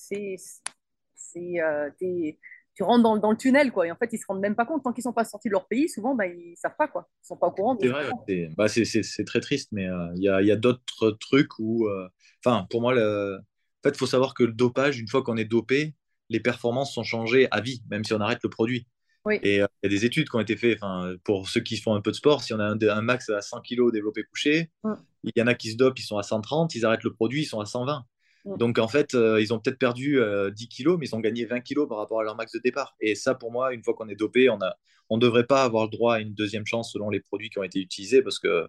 t'es- tu rentres dans, dans le tunnel, quoi. Et en fait, ils se rendent même pas compte. Tant qu'ils sont pas sortis de leur pays, souvent, bah, ils savent pas, quoi. Ils sont pas au courant. de C'est ce vrai, c'est bah, c'est- c'est- c'est très triste, mais euh, il y a, y a d'autres trucs où, euh, enfin, pour moi, le... en fait, il faut savoir que le dopage, une fois qu'on est dopé, les performances sont changées à vie, même si on arrête le produit. Oui. Et euh, il y a des études qui ont été faites, pour ceux qui font un peu de sport, si on a un, un max à 100 kg développé couché, Mm. il y en a qui se dopent, ils sont à 130, ils arrêtent le produit, ils sont à 120. Donc en fait, euh, ils ont peut-être perdu euh, 10 kilos, mais ils ont gagné 20 kilos par rapport à leur max de départ. Et ça, pour moi, une fois qu'on est dopé, on a, on ne devrait pas avoir le droit à une deuxième chance selon les produits qui ont été utilisés, parce que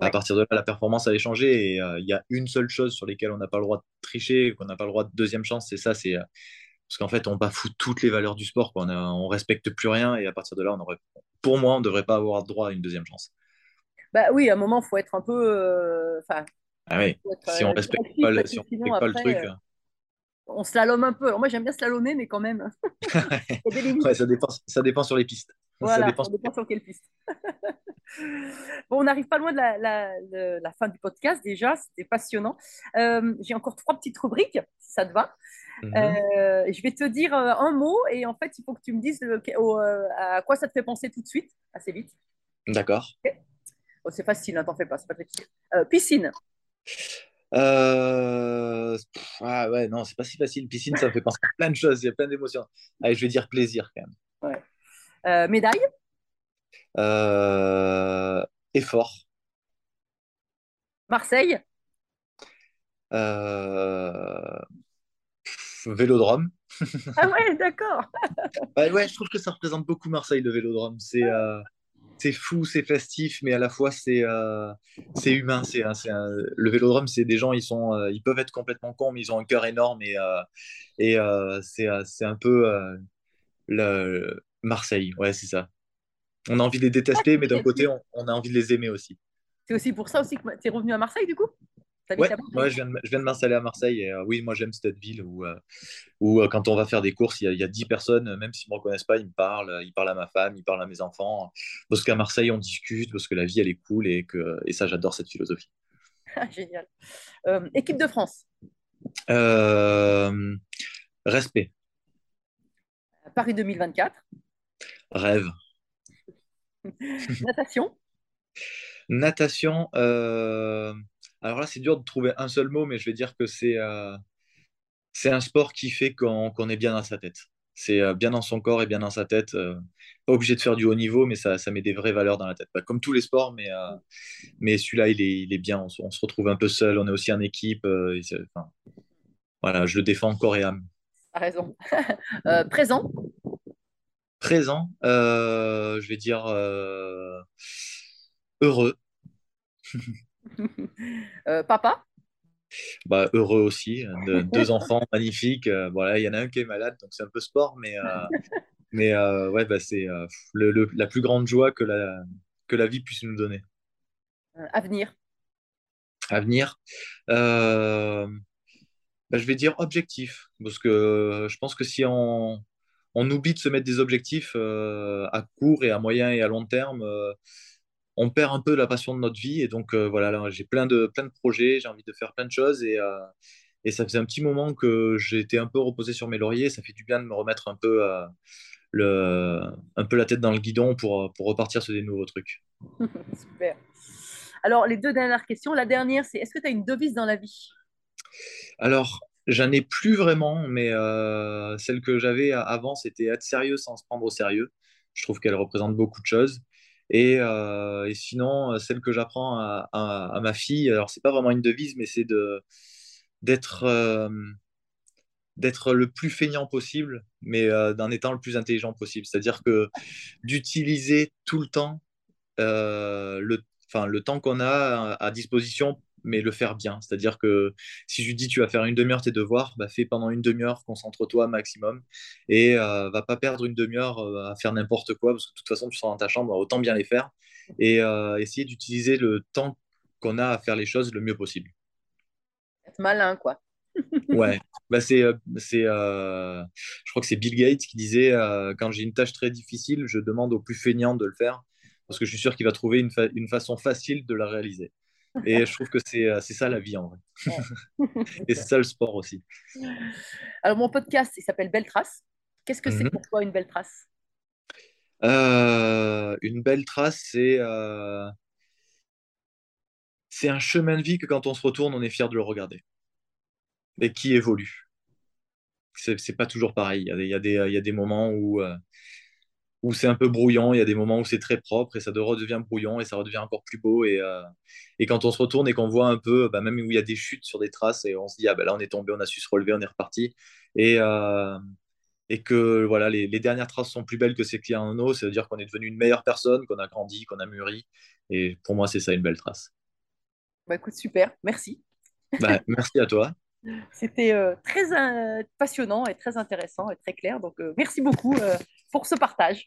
à partir de là, la performance allait changer. Et euh, il y a une seule chose sur laquelle on n'a pas le droit de tricher, qu'on n'a pas le droit de deuxième chance, c'est ça, c'est euh, parce qu'en fait, on bafoue toutes les valeurs du sport. Quoi. On, a- on respecte plus rien, et à partir de là, on aurait, pour moi, on ne devrait pas avoir droit à une deuxième chance. Bah oui, à un moment, il faut être un peu. euh, Ah oui. être, Si on euh, respecte pas le, parce si que on sinon, respecte pas le truc, euh, on slalome un peu. Alors moi, j'aime bien slalomer, mais quand même, ouais, ça dépend, ça dépend sur les pistes. Ça dépend ça dépend sur quelle piste. bon, on n'arrive pas loin de la, la- de la fin du podcast déjà, c'était passionnant. Euh, J'ai encore trois petites rubriques, si ça te va. Mhm. Euh, je vais te dire euh, un mot et en fait, il faut que tu me dises le- au- euh, à quoi ça te fait penser tout de suite, assez vite. D'accord. Oh, c'est facile, hein, t'en fais pas, c'est pas. Euh, piscine, Euh, pff, ah ouais, non, c'est pas si facile. Piscine, ça me fait penser à plein de choses, il y a plein d'émotions. Allez, je vais dire plaisir quand même. Euh, médaille, Euh, effort. Marseille, pff, vélodrome. ah ouais, d'accord. Ouais, ouais, je trouve que ça représente beaucoup Marseille, le vélodrome. C'est c'est fou, c'est festif, mais à la fois c'est euh, c'est humain. C'est, un- c'est un- Le vélodrome, c'est des gens, ils sont, euh, ils peuvent être complètement cons, mais ils ont un cœur énorme et, euh, et c'est, c'est un peu le... Marseille. Ouais, c'est ça. On a envie de les détester, mais d'un côté, on, on a envie de les aimer aussi. C'est aussi pour ça aussi que tu es revenu à Marseille, du coup? Ouais, je viens de, m'installer à Marseille et euh, oui, moi j'aime cette ville où, euh, où euh, quand on va faire des courses, il y a, il y a 10 personnes, même s'ils ne me reconnaissent pas, ils me parlent, ils parlent à ma femme, ils parlent à mes enfants, parce qu'à Marseille on discute, parce que la vie elle est cool et, que, et ça j'adore cette philosophie. Ah, Génial. Équipe de France, respect, Paris 2024, rêve. natation, Natation, alors là c'est dur de trouver un seul mot, mais je vais dire que c'est euh, un sport qui fait qu'on est bien dans sa tête. C'est euh, bien dans son corps et bien dans sa tête. euh, pas obligé de faire du haut niveau, mais ça, ça met des vraies valeurs dans la tête. Bah, comme tous les sports, mais, euh, mais celui-là, il est, il est bien. On, se on se retrouve un peu seul, on est aussi en équipe. et c'est- enfin, voilà, je le défends corps et âme. t'as raison. Présent, Présent, je vais dire heureux. Euh, papa, Bah, heureux aussi. De- deux enfants magnifiques. euh, voilà, il y en a un qui est malade, donc c'est un peu sport, mais, euh, mais euh, ouais, bah, c'est euh, le- le- la plus grande joie que la, que la vie puisse nous donner. euh, avenir, À venir, euh, bah, je vais dire objectif, parce que euh, je pense que si on, on oublie de se mettre des objectifs euh, à court et à moyen et à long terme, euh, on perd un peu la passion de notre vie. Et donc euh, voilà, là, j'ai plein de, plein de projets, j'ai envie de faire plein de choses et, euh, et ça faisait un petit moment que j'étais un peu reposé sur mes lauriers. Ça fait du bien de me remettre un peu, euh, le, un peu la tête dans le guidon pour, pour repartir sur des nouveaux trucs. super. Alors, les deux dernières questions. La dernière, c'est est-ce que tu as une devise dans la vie? Alors, j'en ai plus vraiment, mais celle que j'avais avant, c'était être sérieux sans se prendre au sérieux. Je trouve qu'elle représente beaucoup de choses. Et, euh, et sinon, euh, celle que j'apprends à, ma fille, alors c'est pas vraiment une devise, mais c'est euh, d'être le plus feignant possible, mais euh, étant le plus intelligent possible. C'est-à-dire que d'utiliser tout le temps le, le temps qu'on a à disposition, mais le faire bien. C'est-à-dire que si je lui dis tu vas faire une demi-heure tes devoirs, bah, fais pendant une demi-heure, concentre-toi maximum et euh, va pas perdre une demi-heure euh, à faire n'importe quoi parce que de toute façon tu seras dans ta chambre, autant bien les faire et euh, essayer d'utiliser le temps qu'on a à faire les choses le mieux possible. Être malin, quoi. Ouais, bah c'est, euh, c'est, euh, je crois que c'est Bill Gates qui disait euh, quand j'ai une tâche très difficile, je demande au plus feignant de le faire parce que je suis sûr qu'il va trouver une, fa- une façon facile de la réaliser. Et je trouve que c'est, euh, c'est ça la vie en vrai. Et c'est ça le sport aussi. Alors, mon podcast, il s'appelle Belle Trace. Qu'est-ce que c'est Mhm. pour toi une belle trace? Euh, une belle trace, c'est euh, c'est un chemin de vie que quand on se retourne, on est fier de le regarder et qui évolue. C'est pas toujours pareil. Il y a des, il y a des, il y a des moments où, euh, où c'est un peu brouillon, il y a des moments où c'est très propre et ça de- redevient brouillon et ça redevient encore plus beau. Et, euh, et quand on se retourne et qu'on voit un peu, bah, même où il y a des chutes sur des traces et on se dit, ah ben là on est tombé, on a su se relever, on est reparti. Et, euh, et que voilà, les, les dernières traces sont plus belles que celles qu'il y a en eau, ça veut dire qu'on est devenu une meilleure personne, qu'on a grandi, qu'on a mûri. Et pour moi, c'est ça une belle trace. Bah écoute, super, merci. Bah, merci à toi. C'était euh, très euh, passionnant et très intéressant et très clair. Donc, euh, merci beaucoup pour ce partage.